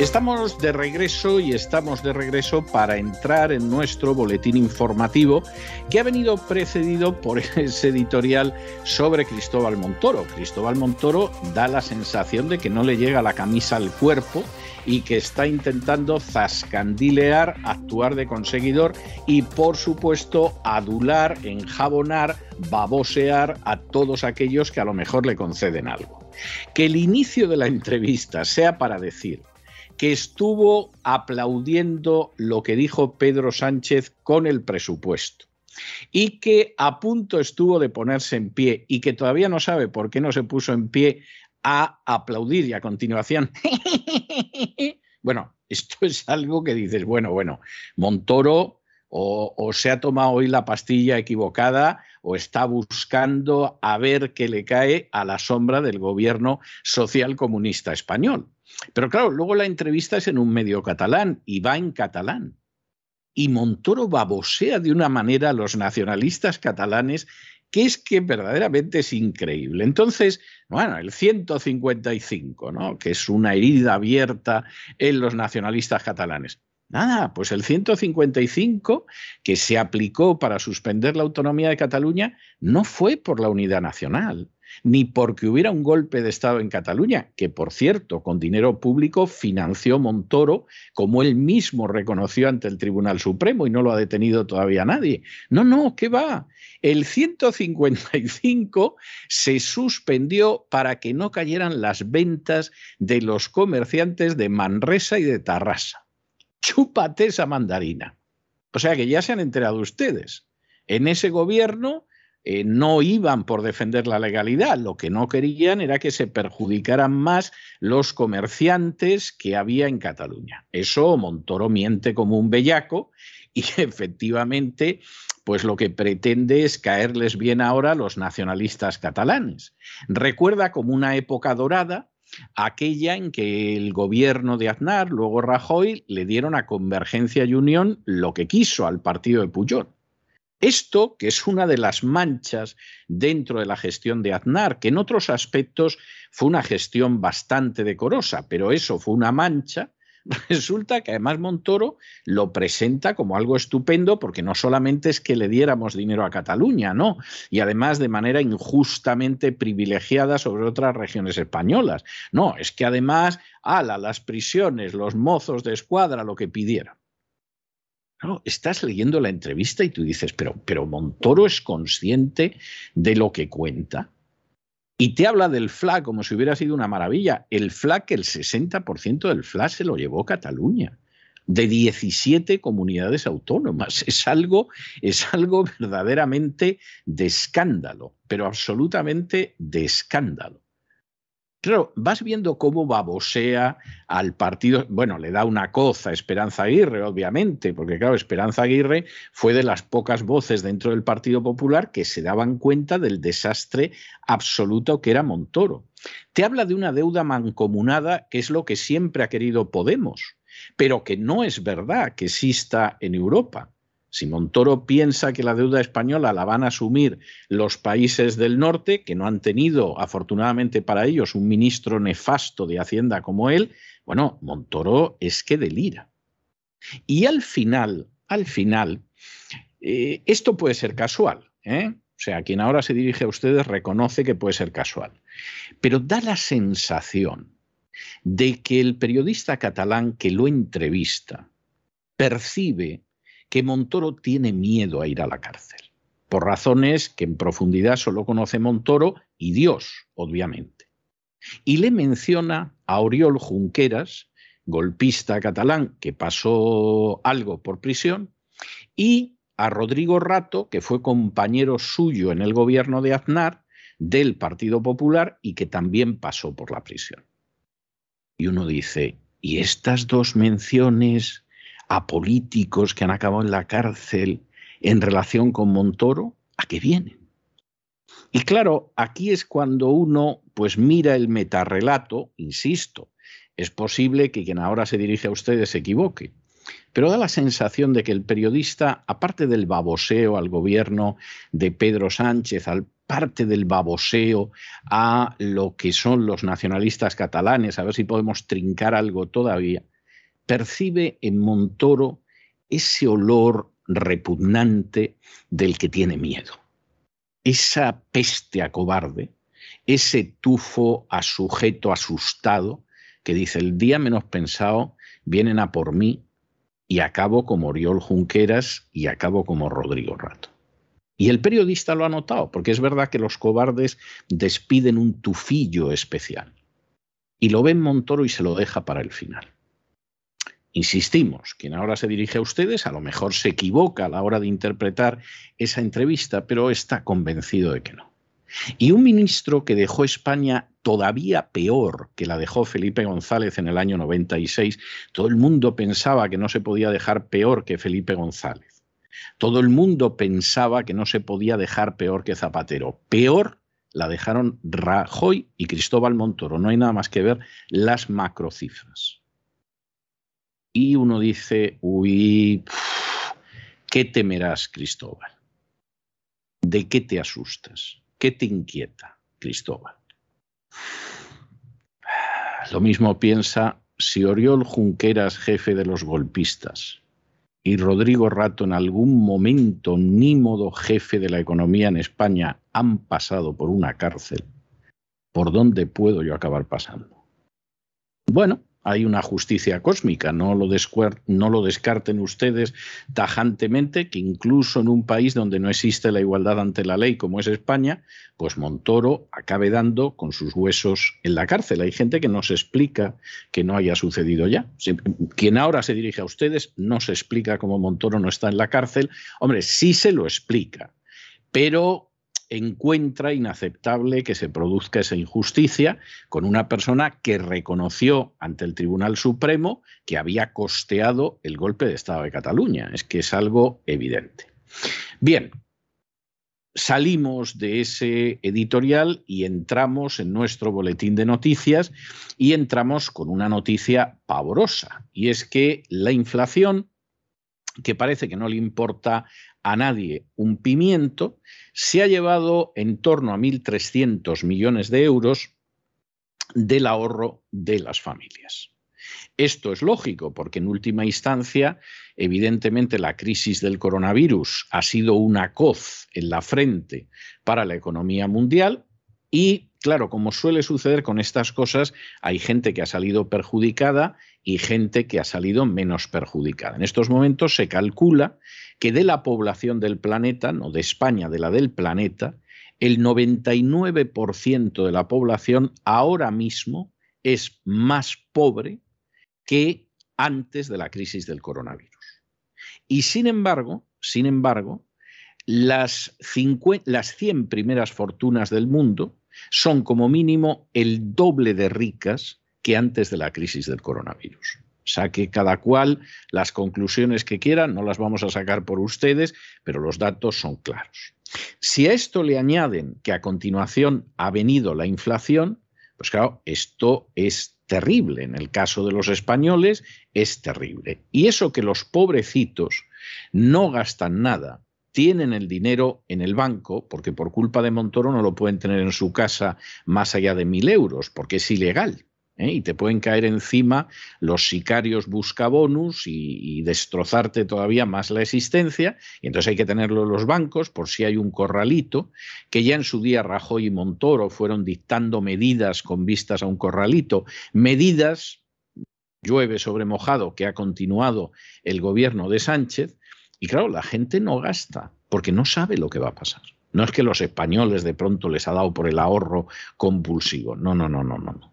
Estamos de regreso y estamos de regreso para entrar en nuestro boletín informativo que ha venido precedido por ese editorial sobre Cristóbal Montoro. Cristóbal Montoro da la sensación de que no le llega la camisa al cuerpo y que está intentando zascandilear, actuar de conseguidor y por supuesto adular, enjabonar, babosear a todos aquellos que a lo mejor le conceden algo. Que el inicio de la entrevista sea para decir que estuvo aplaudiendo lo que dijo Pedro Sánchez con el presupuesto y que a punto estuvo de ponerse en pie y que todavía no sabe por qué no se puso en pie a aplaudir y a continuación. bueno, esto es algo que dices, bueno, bueno, Montoro o, o, se ha tomado hoy la pastilla equivocada o está buscando a ver qué le cae a la sombra del gobierno social comunista español. Pero claro, luego la entrevista es en un medio catalán y va en catalán. Y Montoro babosea de una manera a los nacionalistas catalanes que es que verdaderamente es increíble. Entonces, bueno, el 155, ¿no? que es una herida abierta en los nacionalistas catalanes. Nada, pues el 155 que se aplicó para suspender la autonomía de Cataluña no fue por la unidad nacional, ni porque hubiera un golpe de Estado en Cataluña, que por cierto, con dinero público financió Montoro, como él mismo reconoció ante el Tribunal Supremo y no lo ha detenido todavía nadie. No, no, ¿qué va? El 155 se suspendió para que no cayeran las ventas de los comerciantes de Manresa y de Tarrasa. Chúpate esa mandarina. O sea que ya se han enterado ustedes. En ese gobierno eh, no iban por defender la legalidad, lo que no querían era que se perjudicaran más los comerciantes que había en Cataluña. Eso Montoro miente como un bellaco y efectivamente pues lo que pretende es caerles bien ahora a los nacionalistas catalanes. Recuerda como una época dorada aquella en que el gobierno de Aznar, luego Rajoy, le dieron a Convergencia y Unión lo que quiso al partido de Puyol. Esto, que es una de las manchas dentro de la gestión de Aznar, que en otros aspectos fue una gestión bastante decorosa, pero eso fue una mancha, resulta que además Montoro lo presenta como algo estupendo porque no solamente es que le diéramos dinero a Cataluña, no, y además de manera injustamente privilegiada sobre otras regiones españolas. No, es que además, ala, las prisiones, los mozos de escuadra, lo que pidieran estás leyendo la entrevista y tú dices, pero, pero Montoro es consciente de lo que cuenta. Y te habla del FLA como si hubiera sido una maravilla. El FLA, que el 60% del FLA se lo llevó Cataluña, de 17 comunidades autónomas. Es algo, es algo verdaderamente de escándalo, pero absolutamente de escándalo. Claro, vas viendo cómo babosea al partido, bueno, le da una coza a Esperanza Aguirre, obviamente, porque claro, Esperanza Aguirre fue de las pocas voces dentro del Partido Popular que se daban cuenta del desastre absoluto que era Montoro. Te habla de una deuda mancomunada, que es lo que siempre ha querido Podemos, pero que no es verdad que exista en Europa. Si Montoro piensa que la deuda española la van a asumir los países del norte, que no han tenido, afortunadamente para ellos, un ministro nefasto de Hacienda como él, bueno, Montoro es que delira. Y al final, al final, eh, esto puede ser casual. ¿eh? O sea, quien ahora se dirige a ustedes reconoce que puede ser casual. Pero da la sensación de que el periodista catalán que lo entrevista percibe que Montoro tiene miedo a ir a la cárcel, por razones que en profundidad solo conoce Montoro y Dios, obviamente. Y le menciona a Oriol Junqueras, golpista catalán que pasó algo por prisión, y a Rodrigo Rato, que fue compañero suyo en el gobierno de Aznar, del Partido Popular, y que también pasó por la prisión. Y uno dice, ¿y estas dos menciones a políticos que han acabado en la cárcel en relación con Montoro, ¿a qué vienen? Y claro, aquí es cuando uno pues mira el metarrelato, insisto, es posible que quien ahora se dirige a ustedes se equivoque, pero da la sensación de que el periodista, aparte del baboseo al gobierno de Pedro Sánchez, aparte del baboseo a lo que son los nacionalistas catalanes, a ver si podemos trincar algo todavía, percibe en Montoro ese olor repugnante del que tiene miedo, esa peste a cobarde, ese tufo a sujeto asustado que dice el día menos pensado vienen a por mí y acabo como Oriol Junqueras y acabo como Rodrigo Rato. Y el periodista lo ha notado, porque es verdad que los cobardes despiden un tufillo especial. Y lo ven Montoro y se lo deja para el final. Insistimos, quien ahora se dirige a ustedes a lo mejor se equivoca a la hora de interpretar esa entrevista, pero está convencido de que no. Y un ministro que dejó España todavía peor que la dejó Felipe González en el año 96, todo el mundo pensaba que no se podía dejar peor que Felipe González. Todo el mundo pensaba que no se podía dejar peor que Zapatero. Peor la dejaron Rajoy y Cristóbal Montoro. No hay nada más que ver las macrocifras y uno dice, uy, ¿qué temerás, Cristóbal? ¿De qué te asustas? ¿Qué te inquieta, Cristóbal? Lo mismo piensa si Oriol Junqueras, jefe de los golpistas, y Rodrigo Rato en algún momento nímodo jefe de la economía en España han pasado por una cárcel, ¿por dónde puedo yo acabar pasando? Bueno, hay una justicia cósmica, no lo, descarten ustedes tajantemente, que incluso en un país donde no existe la igualdad ante la ley como es España, pues Montoro acabe dando con sus huesos en la cárcel. Hay gente que no se explica que no haya sucedido ya. Quien ahora se dirige a ustedes no se explica cómo Montoro no está en la cárcel. Hombre, sí se lo explica, pero encuentra inaceptable que se produzca esa injusticia con una persona que reconoció ante el Tribunal Supremo que había costeado el golpe de Estado de Cataluña. Es que es algo evidente. Bien, salimos de ese editorial y entramos en nuestro boletín de noticias y entramos con una noticia pavorosa, y es que la inflación, que parece que no le importa a nadie un pimiento, se ha llevado en torno a 1.300 millones de euros del ahorro de las familias. Esto es lógico porque en última instancia, evidentemente, la crisis del coronavirus ha sido una coz en la frente para la economía mundial y, claro, como suele suceder con estas cosas, hay gente que ha salido perjudicada y gente que ha salido menos perjudicada. En estos momentos se calcula que de la población del planeta, no de España, de la del planeta, el 99% de la población ahora mismo es más pobre que antes de la crisis del coronavirus. Y sin embargo, sin embargo, las, las 100 primeras fortunas del mundo son como mínimo el doble de ricas que antes de la crisis del coronavirus. Saque cada cual las conclusiones que quiera, no las vamos a sacar por ustedes, pero los datos son claros. Si a esto le añaden que a continuación ha venido la inflación, pues claro, esto es terrible. En el caso de los españoles es terrible. Y eso que los pobrecitos no gastan nada, tienen el dinero en el banco, porque por culpa de Montoro no lo pueden tener en su casa más allá de mil euros, porque es ilegal. ¿eh? y te pueden caer encima los sicarios buscabonus y, y destrozarte todavía más la existencia. Y entonces hay que tenerlo en los bancos por si hay un corralito, que ya en su día Rajoy y Montoro fueron dictando medidas con vistas a un corralito, medidas llueve sobre mojado que ha continuado el gobierno de Sánchez. Y claro, la gente no gasta porque no sabe lo que va a pasar. No es que los españoles de pronto les ha dado por el ahorro compulsivo. No, no, no, no, no.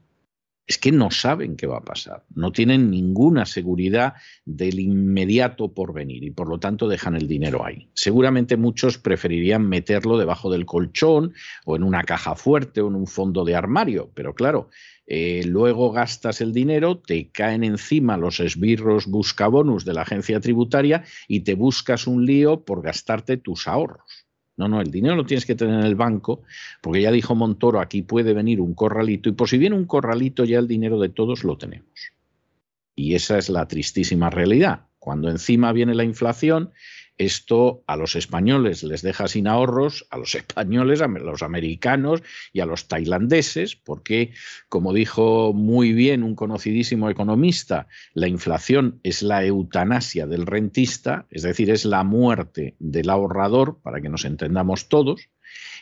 es que no saben qué va a pasar, no tienen ninguna seguridad del inmediato porvenir y por lo tanto dejan el dinero ahí. Seguramente muchos preferirían meterlo debajo del colchón o en una caja fuerte o en un fondo de armario, pero claro, eh, luego gastas el dinero, te caen encima los esbirros buscabonus de la agencia tributaria y te buscas un lío por gastarte tus ahorros. No, no, el dinero lo tienes que tener en el banco, porque ya dijo Montoro, aquí puede venir un corralito, y por si viene un corralito, ya el dinero de todos lo tenemos. Y esa es la tristísima realidad. Cuando encima viene la inflación, esto a los españoles les deja sin ahorros, a los españoles, a los americanos y a los tailandeses, porque, como dijo muy bien un conocidísimo economista, la inflación es la eutanasia del rentista, es decir, es la muerte del ahorrador, para que nos entendamos todos.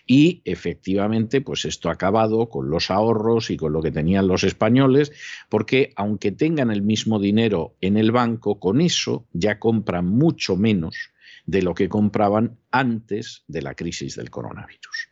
Y efectivamente, pues esto ha acabado con los ahorros y con lo que tenían los españoles, porque aunque tengan el mismo dinero en el banco, con eso ya compran mucho menos de lo que compraban antes de la crisis del coronavirus.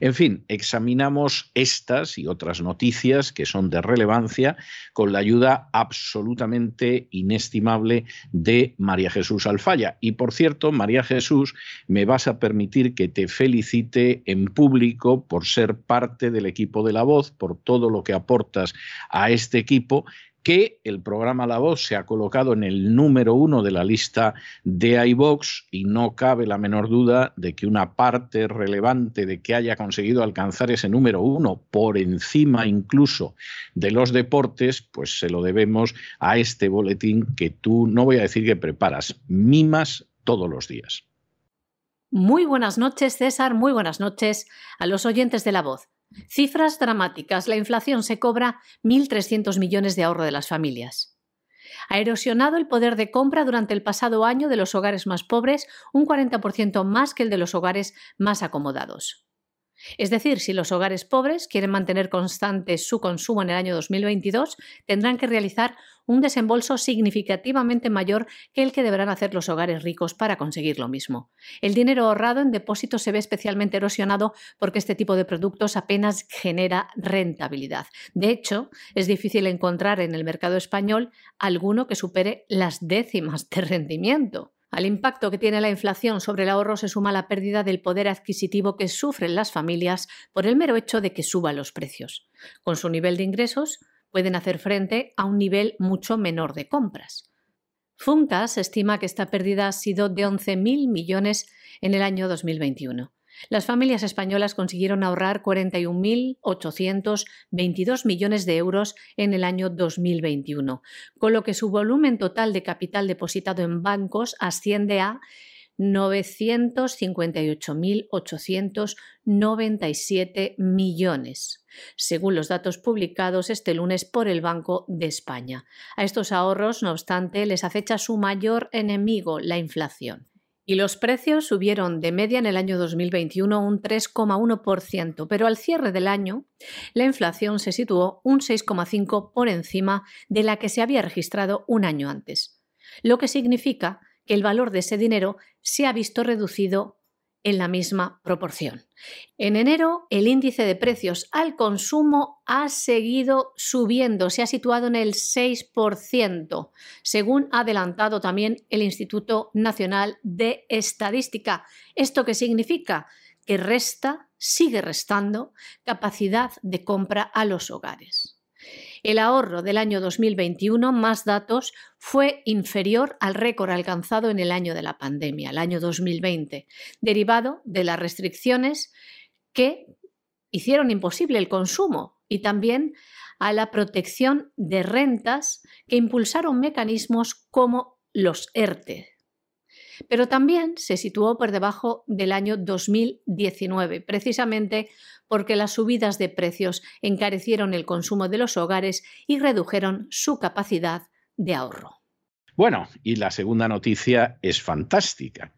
En fin, examinamos estas y otras noticias que son de relevancia con la ayuda absolutamente inestimable de María Jesús Alfaya. Y por cierto, María Jesús, me vas a permitir que te felicite en público por ser parte del equipo de la voz, por todo lo que aportas a este equipo que el programa La Voz se ha colocado en el número uno de la lista de iVox y no cabe la menor duda de que una parte relevante de que haya conseguido alcanzar ese número uno por encima incluso de los deportes, pues se lo debemos a este boletín que tú, no voy a decir que preparas, mimas todos los días. Muy buenas noches, César, muy buenas noches a los oyentes de La Voz. Cifras dramáticas. La inflación se cobra 1.300 millones de ahorro de las familias. Ha erosionado el poder de compra durante el pasado año de los hogares más pobres un 40% más que el de los hogares más acomodados. Es decir, si los hogares pobres quieren mantener constante su consumo en el año 2022, tendrán que realizar un desembolso significativamente mayor que el que deberán hacer los hogares ricos para conseguir lo mismo. El dinero ahorrado en depósitos se ve especialmente erosionado porque este tipo de productos apenas genera rentabilidad. De hecho, es difícil encontrar en el mercado español alguno que supere las décimas de rendimiento. Al impacto que tiene la inflación sobre el ahorro se suma la pérdida del poder adquisitivo que sufren las familias por el mero hecho de que suban los precios. Con su nivel de ingresos pueden hacer frente a un nivel mucho menor de compras. Funcas estima que esta pérdida ha sido de 11.000 millones en el año 2021. Las familias españolas consiguieron ahorrar 41.822 millones de euros en el año 2021, con lo que su volumen total de capital depositado en bancos asciende a 958.897 millones, según los datos publicados este lunes por el Banco de España. A estos ahorros, no obstante, les acecha su mayor enemigo, la inflación. Y los precios subieron de media en el año 2021 un 3,1%, pero al cierre del año la inflación se situó un 6,5% por encima de la que se había registrado un año antes, lo que significa que el valor de ese dinero se ha visto reducido en la misma proporción. En enero, el índice de precios al consumo ha seguido subiendo, se ha situado en el 6%, según ha adelantado también el Instituto Nacional de Estadística. ¿Esto qué significa? Que resta, sigue restando, capacidad de compra a los hogares. El ahorro del año 2021, más datos, fue inferior al récord alcanzado en el año de la pandemia, el año 2020, derivado de las restricciones que hicieron imposible el consumo y también a la protección de rentas que impulsaron mecanismos como los ERTE, pero también se situó por debajo del año 2019, precisamente porque las subidas de precios encarecieron el consumo de los hogares y redujeron su capacidad de ahorro. Bueno, y la segunda noticia es fantástica.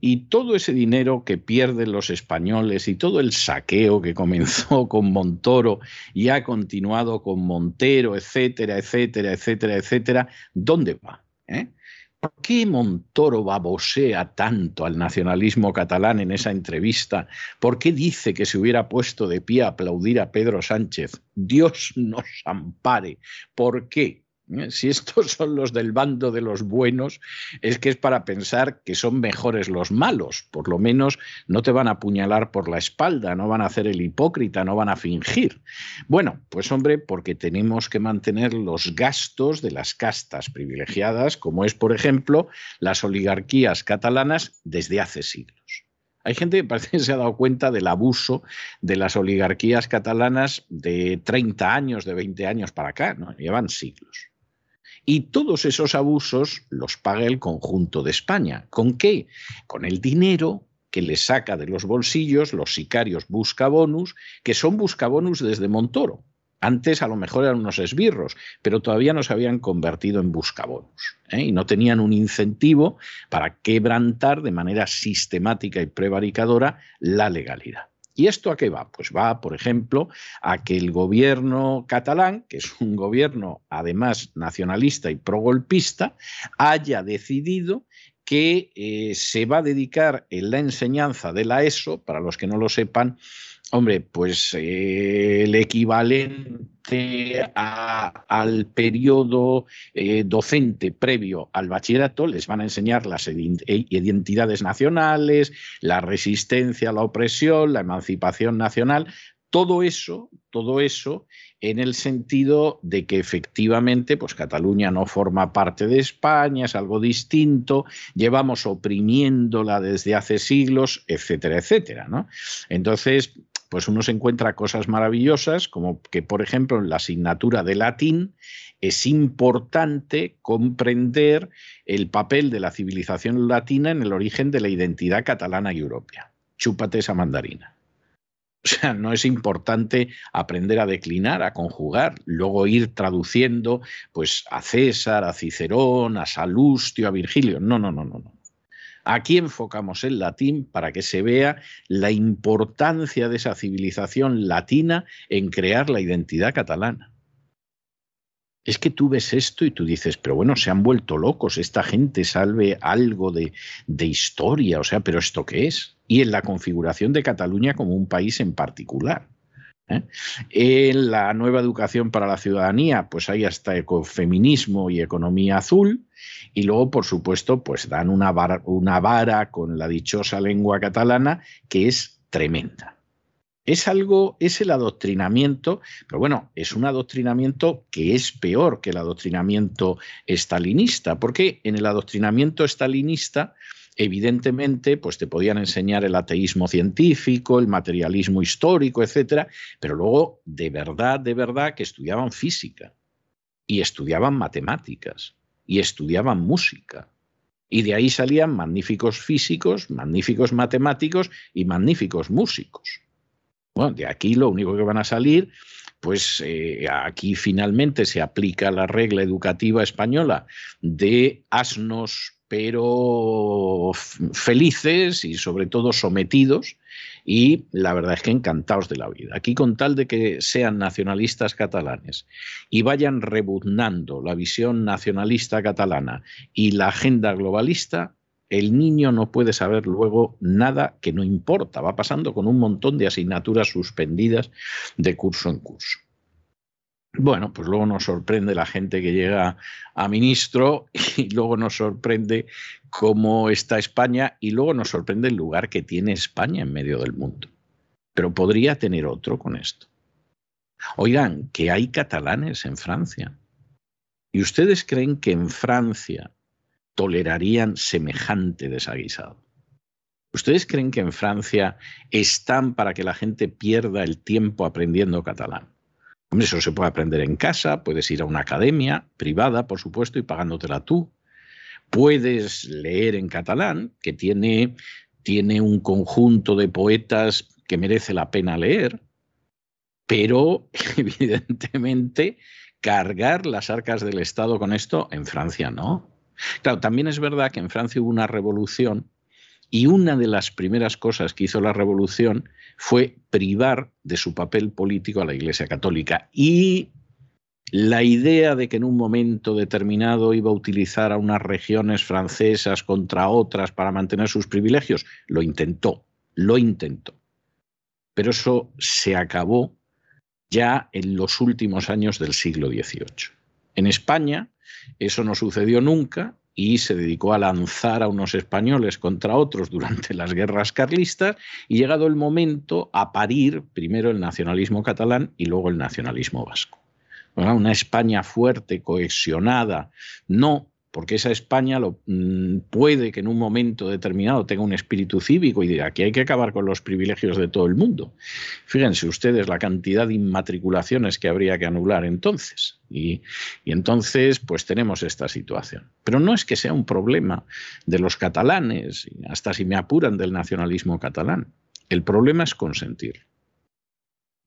Y todo ese dinero que pierden los españoles y todo el saqueo que comenzó con Montoro y ha continuado con Montero, etcétera, etcétera, etcétera, etcétera, ¿dónde va? ¿Eh? ¿Por qué Montoro babosea tanto al nacionalismo catalán en esa entrevista? ¿Por qué dice que se hubiera puesto de pie a aplaudir a Pedro Sánchez? Dios nos ampare. ¿Por qué? ¿Eh? Si estos son los del bando de los buenos, es que es para pensar que son mejores los malos. Por lo menos no te van a apuñalar por la espalda, no van a hacer el hipócrita, no van a fingir. Bueno, pues hombre, porque tenemos que mantener los gastos de las castas privilegiadas, como es, por ejemplo, las oligarquías catalanas desde hace siglos. Hay gente que parece que se ha dado cuenta del abuso de las oligarquías catalanas de 30 años, de 20 años para acá, ¿no? Llevan siglos. Y todos esos abusos los paga el conjunto de España. ¿Con qué? Con el dinero que le saca de los bolsillos los sicarios buscabonus, que son buscabonus desde Montoro. Antes a lo mejor eran unos esbirros, pero todavía no se habían convertido en buscabonus ¿eh? y no tenían un incentivo para quebrantar de manera sistemática y prevaricadora la legalidad. ¿Y esto a qué va? Pues va, por ejemplo, a que el gobierno catalán, que es un gobierno además nacionalista y progolpista, haya decidido que eh, se va a dedicar en la enseñanza de la ESO, para los que no lo sepan, Hombre, pues eh, el equivalente al periodo eh, docente previo al bachillerato les van a enseñar las identidades nacionales, la resistencia a la opresión, la emancipación nacional, todo eso, todo eso en el sentido de que efectivamente pues Cataluña no forma parte de España, es algo distinto, llevamos oprimiéndola desde hace siglos, etcétera, etcétera, ¿no? Entonces, pues uno se encuentra cosas maravillosas, como que, por ejemplo, en la asignatura de latín es importante comprender el papel de la civilización latina en el origen de la identidad catalana y europea. Chúpate esa mandarina. O sea, no es importante aprender a declinar, a conjugar, luego ir traduciendo pues a César, a Cicerón, a Salustio, a Virgilio. No, no, no, no, no. Aquí enfocamos el latín para que se vea la importancia de esa civilización latina en crear la identidad catalana. Es que tú ves esto y tú dices, pero bueno, se han vuelto locos, esta gente salve algo de, de historia, o sea, pero ¿esto qué es? Y en la configuración de Cataluña como un país en particular. ¿eh? En la nueva educación para la ciudadanía, pues hay hasta ecofeminismo y economía azul. Y luego, por supuesto, pues dan una vara, una vara con la dichosa lengua catalana que es tremenda. Es algo, es el adoctrinamiento, pero bueno, es un adoctrinamiento que es peor que el adoctrinamiento estalinista, porque en el adoctrinamiento estalinista evidentemente, pues te podían enseñar el ateísmo científico, el materialismo histórico, etcétera, pero luego de verdad, de verdad que estudiaban física y estudiaban matemáticas y estudiaban música. Y de ahí salían magníficos físicos, magníficos matemáticos y magníficos músicos. Bueno, de aquí lo único que van a salir, pues eh, aquí finalmente se aplica la regla educativa española de asnos pero felices y sobre todo sometidos y la verdad es que encantados de la vida. Aquí con tal de que sean nacionalistas catalanes y vayan rebuznando la visión nacionalista catalana y la agenda globalista, el niño no puede saber luego nada que no importa. Va pasando con un montón de asignaturas suspendidas de curso en curso. Bueno, pues luego nos sorprende la gente que llega a ministro y luego nos sorprende cómo está España y luego nos sorprende el lugar que tiene España en medio del mundo. Pero podría tener otro con esto. Oigan, que hay catalanes en Francia. ¿Y ustedes creen que en Francia tolerarían semejante desaguisado? ¿Ustedes creen que en Francia están para que la gente pierda el tiempo aprendiendo catalán? Hombre, eso se puede aprender en casa, puedes ir a una academia privada, por supuesto, y pagándotela tú. Puedes leer en catalán, que tiene, tiene un conjunto de poetas que merece la pena leer, pero evidentemente cargar las arcas del Estado con esto en Francia no. Claro, también es verdad que en Francia hubo una revolución y una de las primeras cosas que hizo la revolución fue privar de su papel político a la Iglesia Católica. Y la idea de que en un momento determinado iba a utilizar a unas regiones francesas contra otras para mantener sus privilegios, lo intentó, lo intentó. Pero eso se acabó ya en los últimos años del siglo XVIII. En España eso no sucedió nunca y se dedicó a lanzar a unos españoles contra otros durante las guerras carlistas y llegado el momento a parir primero el nacionalismo catalán y luego el nacionalismo vasco. Una España fuerte, cohesionada, no porque esa España lo, mm, puede que en un momento determinado tenga un espíritu cívico y diga que hay que acabar con los privilegios de todo el mundo. Fíjense ustedes la cantidad de inmatriculaciones que habría que anular entonces. Y, y entonces, pues tenemos esta situación. Pero no es que sea un problema de los catalanes, hasta si me apuran del nacionalismo catalán. El problema es consentir.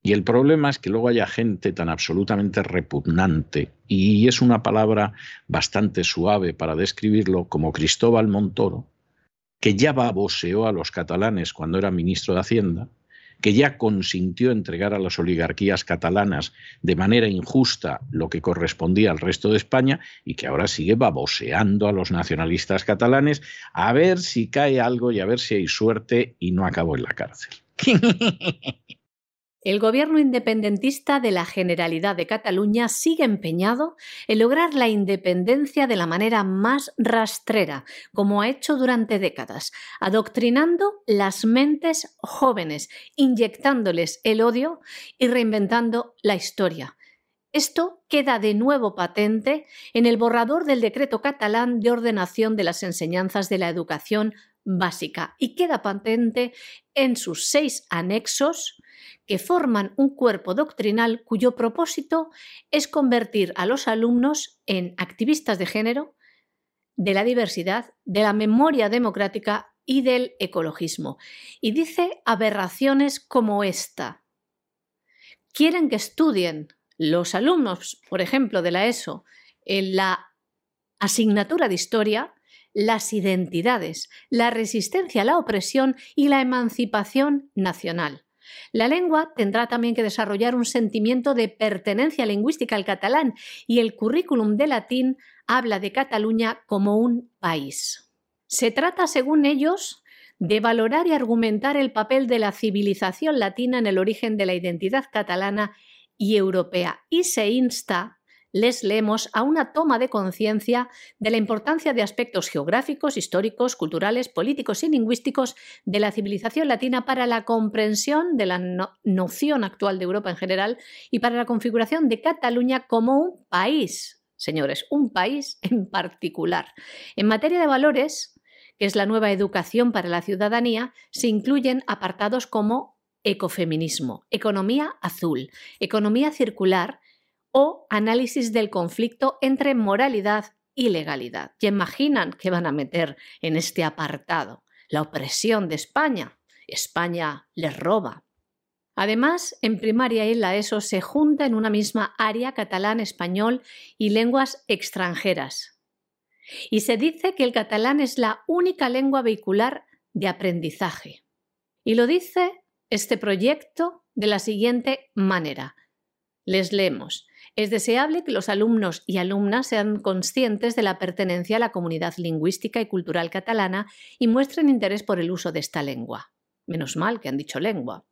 Y el problema es que luego haya gente tan absolutamente repugnante, y es una palabra bastante suave para describirlo, como Cristóbal Montoro, que ya baboseó a los catalanes cuando era ministro de Hacienda, que ya consintió entregar a las oligarquías catalanas de manera injusta lo que correspondía al resto de España y que ahora sigue baboseando a los nacionalistas catalanes a ver si cae algo y a ver si hay suerte y no acabó en la cárcel. El gobierno independentista de la Generalidad de Cataluña sigue empeñado en lograr la independencia de la manera más rastrera, como ha hecho durante décadas, adoctrinando las mentes jóvenes, inyectándoles el odio y reinventando la historia. Esto queda de nuevo patente en el borrador del decreto catalán de ordenación de las enseñanzas de la educación básica y queda patente en sus seis anexos que forman un cuerpo doctrinal cuyo propósito es convertir a los alumnos en activistas de género, de la diversidad, de la memoria democrática y del ecologismo. Y dice aberraciones como esta. Quieren que estudien los alumnos, por ejemplo, de la ESO, en la asignatura de historia, las identidades, la resistencia a la opresión y la emancipación nacional. La lengua tendrá también que desarrollar un sentimiento de pertenencia lingüística al catalán y el currículum de latín habla de Cataluña como un país. Se trata, según ellos, de valorar y argumentar el papel de la civilización latina en el origen de la identidad catalana y europea y se insta les leemos a una toma de conciencia de la importancia de aspectos geográficos, históricos, culturales, políticos y lingüísticos de la civilización latina para la comprensión de la noción actual de Europa en general y para la configuración de Cataluña como un país, señores, un país en particular. En materia de valores, que es la nueva educación para la ciudadanía, se incluyen apartados como ecofeminismo, economía azul, economía circular, o análisis del conflicto entre moralidad y legalidad. ¿Y imaginan que van a meter en este apartado? La opresión de España. España les roba. Además, en primaria y la ESO se junta en una misma área catalán, español y lenguas extranjeras. Y se dice que el catalán es la única lengua vehicular de aprendizaje. Y lo dice este proyecto de la siguiente manera. Les leemos. Es deseable que los alumnos y alumnas sean conscientes de la pertenencia a la comunidad lingüística y cultural catalana y muestren interés por el uso de esta lengua. Menos mal que han dicho lengua.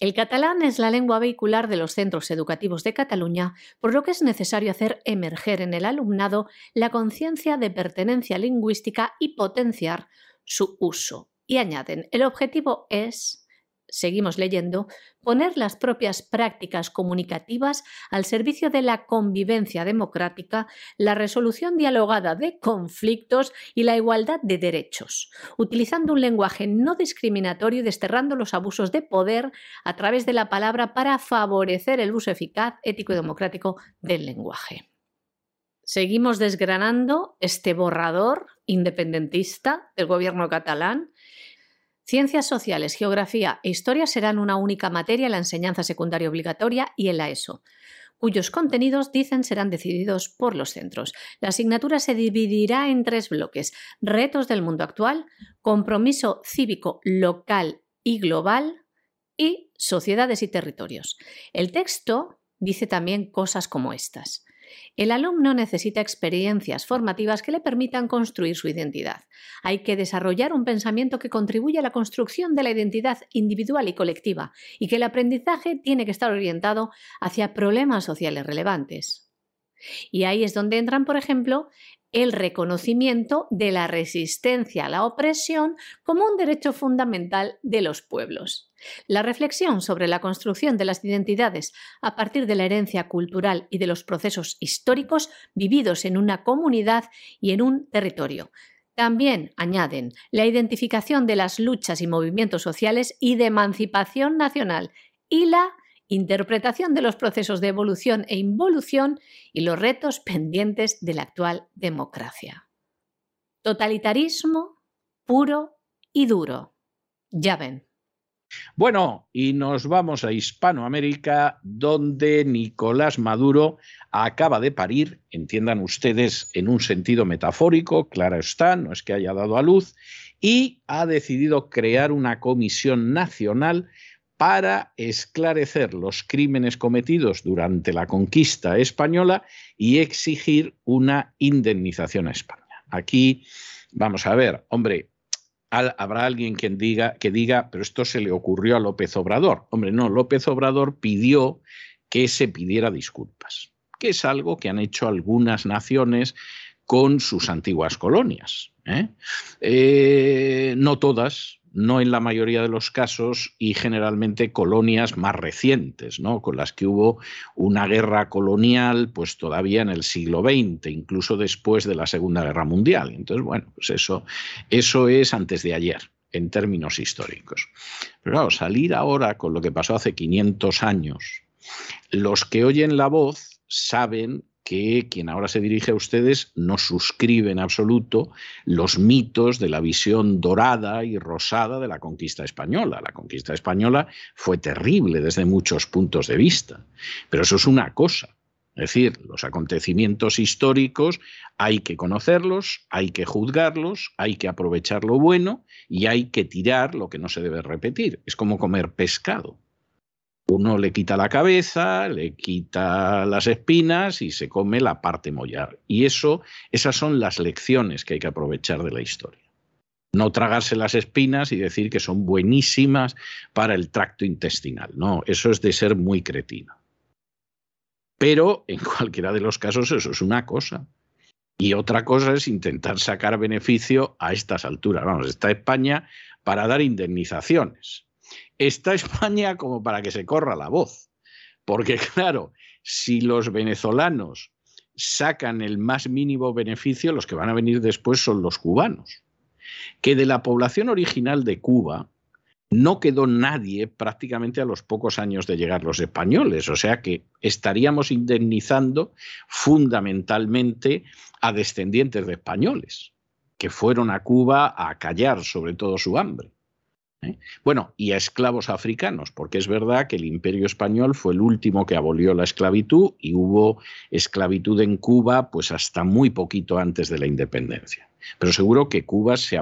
El catalán es la lengua vehicular de los centros educativos de Cataluña, por lo que es necesario hacer emerger en el alumnado la conciencia de pertenencia lingüística y potenciar su uso. Y añaden, el objetivo es seguimos leyendo, poner las propias prácticas comunicativas al servicio de la convivencia democrática, la resolución dialogada de conflictos y la igualdad de derechos, utilizando un lenguaje no discriminatorio y desterrando los abusos de poder a través de la palabra para favorecer el uso eficaz, ético y democrático del lenguaje. Seguimos desgranando este borrador independentista del gobierno catalán Ciencias sociales, geografía e historia serán una única materia en la enseñanza secundaria obligatoria y en la ESO, cuyos contenidos, dicen, serán decididos por los centros. La asignatura se dividirá en tres bloques. Retos del mundo actual, compromiso cívico local y global y sociedades y territorios. El texto dice también cosas como estas. El alumno necesita experiencias formativas que le permitan construir su identidad. Hay que desarrollar un pensamiento que contribuya a la construcción de la identidad individual y colectiva y que el aprendizaje tiene que estar orientado hacia problemas sociales relevantes. Y ahí es donde entran, por ejemplo, el reconocimiento de la resistencia a la opresión como un derecho fundamental de los pueblos. La reflexión sobre la construcción de las identidades a partir de la herencia cultural y de los procesos históricos vividos en una comunidad y en un territorio. También añaden la identificación de las luchas y movimientos sociales y de emancipación nacional y la interpretación de los procesos de evolución e involución y los retos pendientes de la actual democracia. Totalitarismo puro y duro. Ya ven. Bueno, y nos vamos a Hispanoamérica, donde Nicolás Maduro acaba de parir, entiendan ustedes en un sentido metafórico, claro está, no es que haya dado a luz, y ha decidido crear una comisión nacional para esclarecer los crímenes cometidos durante la conquista española y exigir una indemnización a España. Aquí vamos a ver, hombre, habrá alguien quien diga, que diga, pero esto se le ocurrió a López Obrador. Hombre, no, López Obrador pidió que se pidiera disculpas, que es algo que han hecho algunas naciones con sus antiguas colonias. ¿eh? Eh, no todas, no en la mayoría de los casos y generalmente colonias más recientes, ¿no? con las que hubo una guerra colonial pues todavía en el siglo XX, incluso después de la Segunda Guerra Mundial. Entonces, bueno, pues eso, eso es antes de ayer en términos históricos. Pero claro, salir ahora con lo que pasó hace 500 años, los que oyen la voz saben que quien ahora se dirige a ustedes no suscribe en absoluto los mitos de la visión dorada y rosada de la conquista española. La conquista española fue terrible desde muchos puntos de vista, pero eso es una cosa. Es decir, los acontecimientos históricos hay que conocerlos, hay que juzgarlos, hay que aprovechar lo bueno y hay que tirar lo que no se debe repetir. Es como comer pescado. Uno le quita la cabeza, le quita las espinas y se come la parte mollar. Y eso, esas son las lecciones que hay que aprovechar de la historia. No tragarse las espinas y decir que son buenísimas para el tracto intestinal. No, eso es de ser muy cretino. Pero en cualquiera de los casos eso es una cosa. Y otra cosa es intentar sacar beneficio a estas alturas. Vamos, está España para dar indemnizaciones está España como para que se corra la voz. Porque claro, si los venezolanos sacan el más mínimo beneficio, los que van a venir después son los cubanos. Que de la población original de Cuba no quedó nadie prácticamente a los pocos años de llegar los españoles, o sea que estaríamos indemnizando fundamentalmente a descendientes de españoles que fueron a Cuba a callar sobre todo su hambre. ¿Eh? Bueno, y a esclavos africanos, porque es verdad que el imperio español fue el último que abolió la esclavitud y hubo esclavitud en Cuba pues hasta muy poquito antes de la independencia. Pero seguro que Cuba se,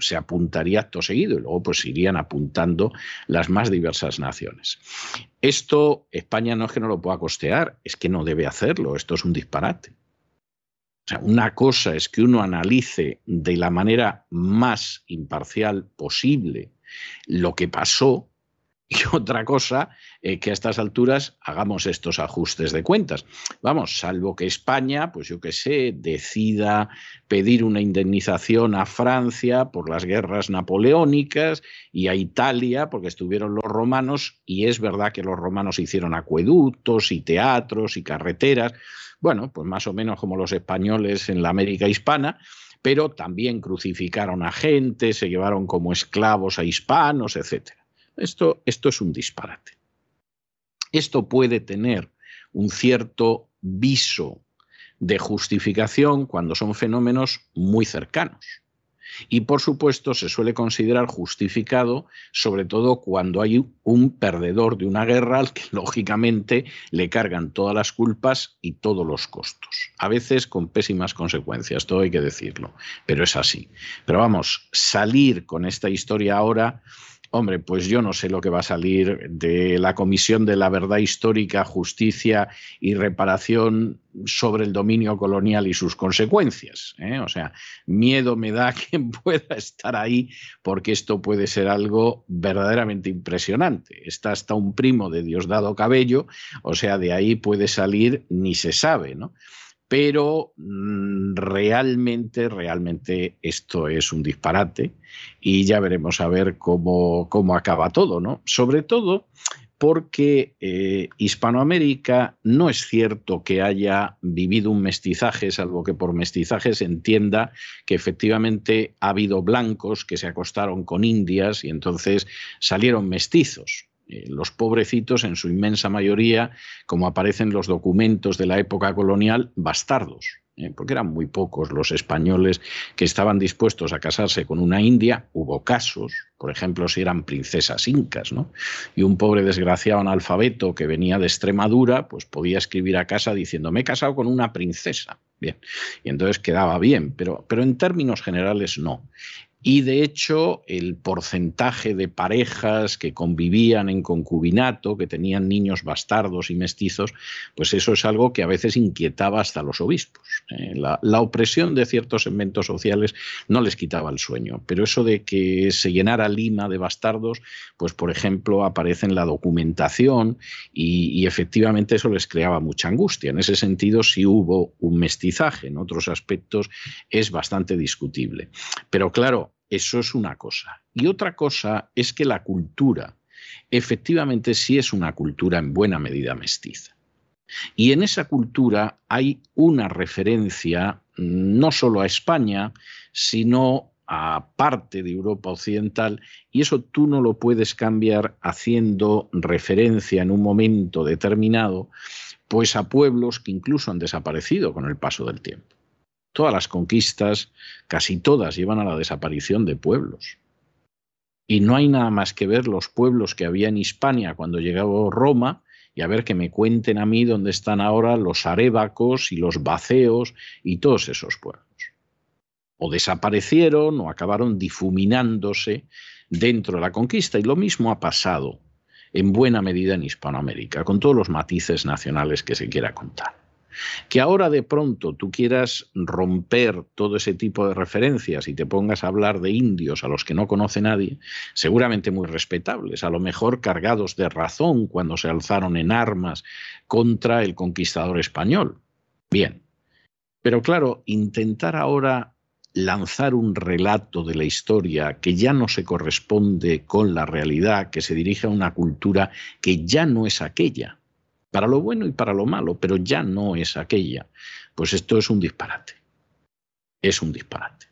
se apuntaría acto seguido y luego pues irían apuntando las más diversas naciones. Esto España no es que no lo pueda costear, es que no debe hacerlo, esto es un disparate. O sea, una cosa es que uno analice de la manera más imparcial posible lo que pasó y otra cosa eh, que a estas alturas hagamos estos ajustes de cuentas. Vamos, salvo que España, pues yo qué sé, decida pedir una indemnización a Francia por las guerras napoleónicas y a Italia porque estuvieron los romanos y es verdad que los romanos hicieron acueductos y teatros y carreteras, bueno, pues más o menos como los españoles en la América hispana, pero también crucificaron a gente, se llevaron como esclavos a hispanos, etc. Esto, esto es un disparate. Esto puede tener un cierto viso de justificación cuando son fenómenos muy cercanos. Y por supuesto se suele considerar justificado, sobre todo cuando hay un perdedor de una guerra al que lógicamente le cargan todas las culpas y todos los costos. A veces con pésimas consecuencias, todo hay que decirlo, pero es así. Pero vamos, salir con esta historia ahora Hombre, pues yo no sé lo que va a salir de la Comisión de la Verdad Histórica, Justicia y Reparación sobre el dominio colonial y sus consecuencias. ¿eh? O sea, miedo me da quien pueda estar ahí porque esto puede ser algo verdaderamente impresionante. Está hasta un primo de Diosdado Cabello, o sea, de ahí puede salir ni se sabe, ¿no? Pero mm, realmente, realmente esto es un disparate y ya veremos a ver cómo, cómo acaba todo, ¿no? Sobre todo porque eh, Hispanoamérica no es cierto que haya vivido un mestizaje, salvo que por mestizaje se entienda que efectivamente ha habido blancos que se acostaron con indias y entonces salieron mestizos. Eh, los pobrecitos, en su inmensa mayoría, como aparecen los documentos de la época colonial, bastardos, ¿eh? porque eran muy pocos los españoles que estaban dispuestos a casarse con una india. Hubo casos, por ejemplo, si eran princesas incas, ¿no? Y un pobre desgraciado analfabeto que venía de Extremadura, pues podía escribir a casa diciendo, me he casado con una princesa. Bien, y entonces quedaba bien, pero, pero en términos generales no. Y de hecho, el porcentaje de parejas que convivían en concubinato, que tenían niños bastardos y mestizos, pues eso es algo que a veces inquietaba hasta los obispos. ¿eh? La, la, opresión de ciertos segmentos sociales no les quitaba el sueño, pero eso de que se llenara Lima de bastardos, pues por ejemplo aparece en la documentación y, y efectivamente eso les creaba mucha angustia. En ese sentido sí hubo un mestizaje, en otros aspectos es bastante discutible. Pero claro, eso es una cosa. Y otra cosa es que la cultura efectivamente sí es una cultura en buena medida mestiza. Y en esa cultura hay una referencia no solo a España, sino a parte de Europa Occidental, y eso tú no lo puedes cambiar haciendo referencia en un momento determinado, pues a pueblos que incluso han desaparecido con el paso del tiempo. Todas las conquistas, casi todas, llevan a la desaparición de pueblos. Y no hay nada más que ver los pueblos que había en Hispania cuando llegó Roma y a ver que me cuenten a mí dónde están ahora los arébacos y los baceos y todos esos pueblos. O desaparecieron o acabaron difuminándose dentro de la conquista. Y lo mismo ha pasado en buena medida en Hispanoamérica, con todos los matices nacionales que se quiera contar. Que ahora de pronto tú quieras romper todo ese tipo de referencias y te pongas a hablar de indios a los que no conoce nadie, seguramente muy respetables, a lo mejor cargados de razón cuando se alzaron en armas contra el conquistador español. Bien. Pero claro, intentar ahora lanzar un relato de la historia que ya no se corresponde con la realidad, que se dirige a una cultura que ya no es aquella, para lo bueno y para lo malo, pero ya no es aquella. Pues esto es un disparate. Es un disparate.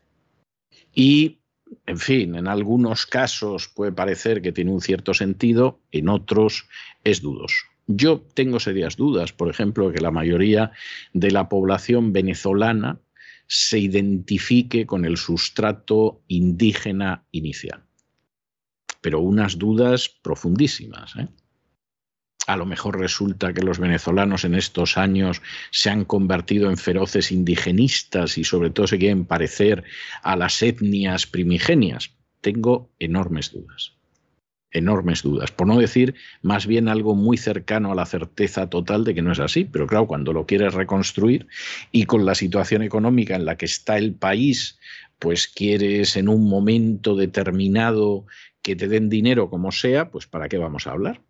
Y, en fin, en algunos casos puede parecer que tiene un cierto sentido, en otros es dudoso. Yo tengo serias dudas, por ejemplo, que la mayoría de la población venezolana se identifique con el sustrato indígena inicial. Pero unas dudas profundísimas. ¿eh? A lo mejor resulta que los venezolanos en estos años se han convertido en feroces indigenistas y sobre todo se quieren parecer a las etnias primigenias. Tengo enormes dudas, enormes dudas, por no decir más bien algo muy cercano a la certeza total de que no es así, pero claro, cuando lo quieres reconstruir y con la situación económica en la que está el país, pues quieres en un momento determinado que te den dinero como sea, pues ¿para qué vamos a hablar?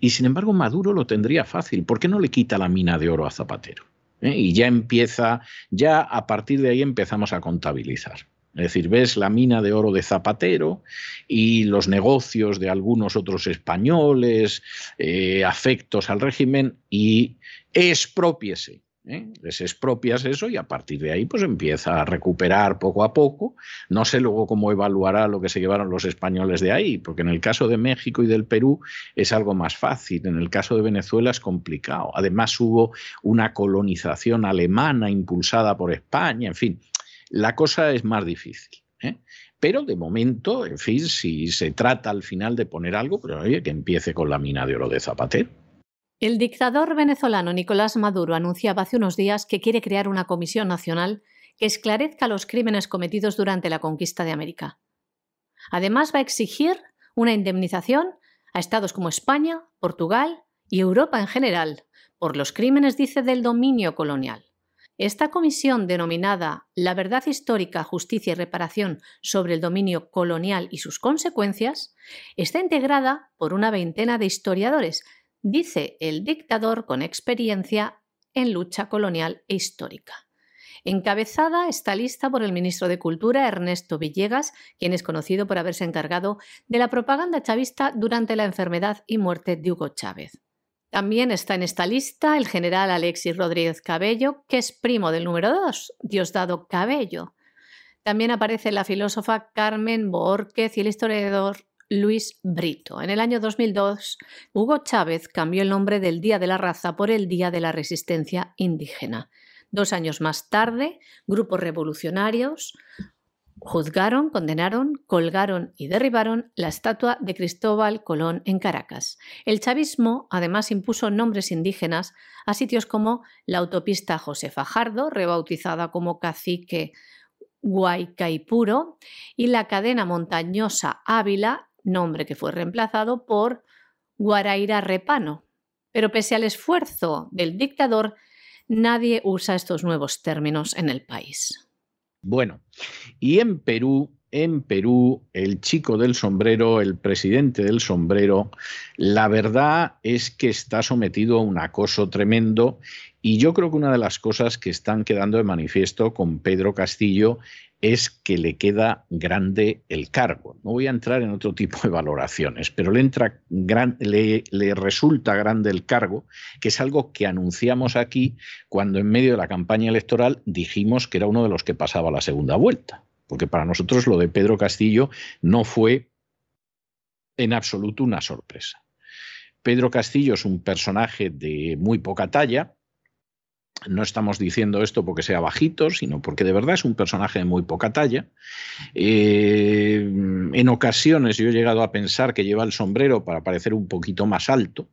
Y sin embargo, Maduro lo tendría fácil. ¿Por qué no le quita la mina de oro a Zapatero? ¿Eh? Y ya empieza, ya a partir de ahí empezamos a contabilizar. Es decir, ves la mina de oro de Zapatero y los negocios de algunos otros españoles, eh, afectos al régimen y expropiese ¿eh? les expropias eso y a partir de ahí pues empieza a recuperar poco a poco. No sé luego cómo evaluará lo que se llevaron los españoles de ahí, porque en el caso de México y del Perú es algo más fácil, en el caso de Venezuela es complicado. Además hubo una colonización alemana impulsada por España, en fin, la cosa es más difícil. ¿eh? Pero de momento, en fin, si se trata al final de poner algo, pero oye, que empiece con la mina de oro de Zapatero. El dictador venezolano Nicolás Maduro anunciaba hace unos días que quiere crear una comisión nacional que esclarezca los crímenes cometidos durante la conquista de América. Además, va a exigir una indemnización a estados como España, Portugal y Europa en general por los crímenes, dice, del dominio colonial. Esta comisión denominada La verdad histórica, justicia y reparación sobre el dominio colonial y sus consecuencias está integrada por una veintena de historiadores, dice el dictador con experiencia en lucha colonial e histórica. Encabezada está lista por el ministro de Cultura, Ernesto Villegas, quien es conocido por haberse encargado de la propaganda chavista durante la enfermedad y muerte de Hugo Chávez. También está en esta lista el general Alexis Rodríguez Cabello, que es primo del número 2, Diosdado Cabello. También aparece la filósofa Carmen Borquez y el historiador Luis Brito. En el año 2002, Hugo Chávez cambió el nombre del Día de la Raza por el Día de la Resistencia Indígena. Dos años más tarde, grupos revolucionarios juzgaron, condenaron, colgaron y derribaron la estatua de Cristóbal Colón en Caracas. El chavismo además impuso nombres indígenas a sitios como la autopista José Fajardo, rebautizada como Cacique Guaycaipuro, y la cadena montañosa Ávila, nombre que fue reemplazado por Guaraira Repano. Pero pese al esfuerzo del dictador, nadie usa estos nuevos términos en el país. Bueno, y en Perú, en Perú, el chico del sombrero, el presidente del sombrero, la verdad es que está sometido a un acoso tremendo y yo creo que una de las cosas que están quedando de manifiesto con Pedro Castillo es que le queda grande el cargo. No voy a entrar en otro tipo de valoraciones, pero le, entra le, le, resulta grande el cargo, que es algo que anunciamos aquí cuando en medio de la campaña electoral dijimos que era uno de los que pasaba la segunda vuelta. Porque para nosotros lo de Pedro Castillo no fue en absoluto una sorpresa. Pedro Castillo es un personaje de muy poca talla, no estamos diciendo esto porque sea bajito, sino porque de verdad es un personaje de muy poca talla. Eh, en ocasiones yo he llegado a pensar que lleva el sombrero para parecer un poquito más alto,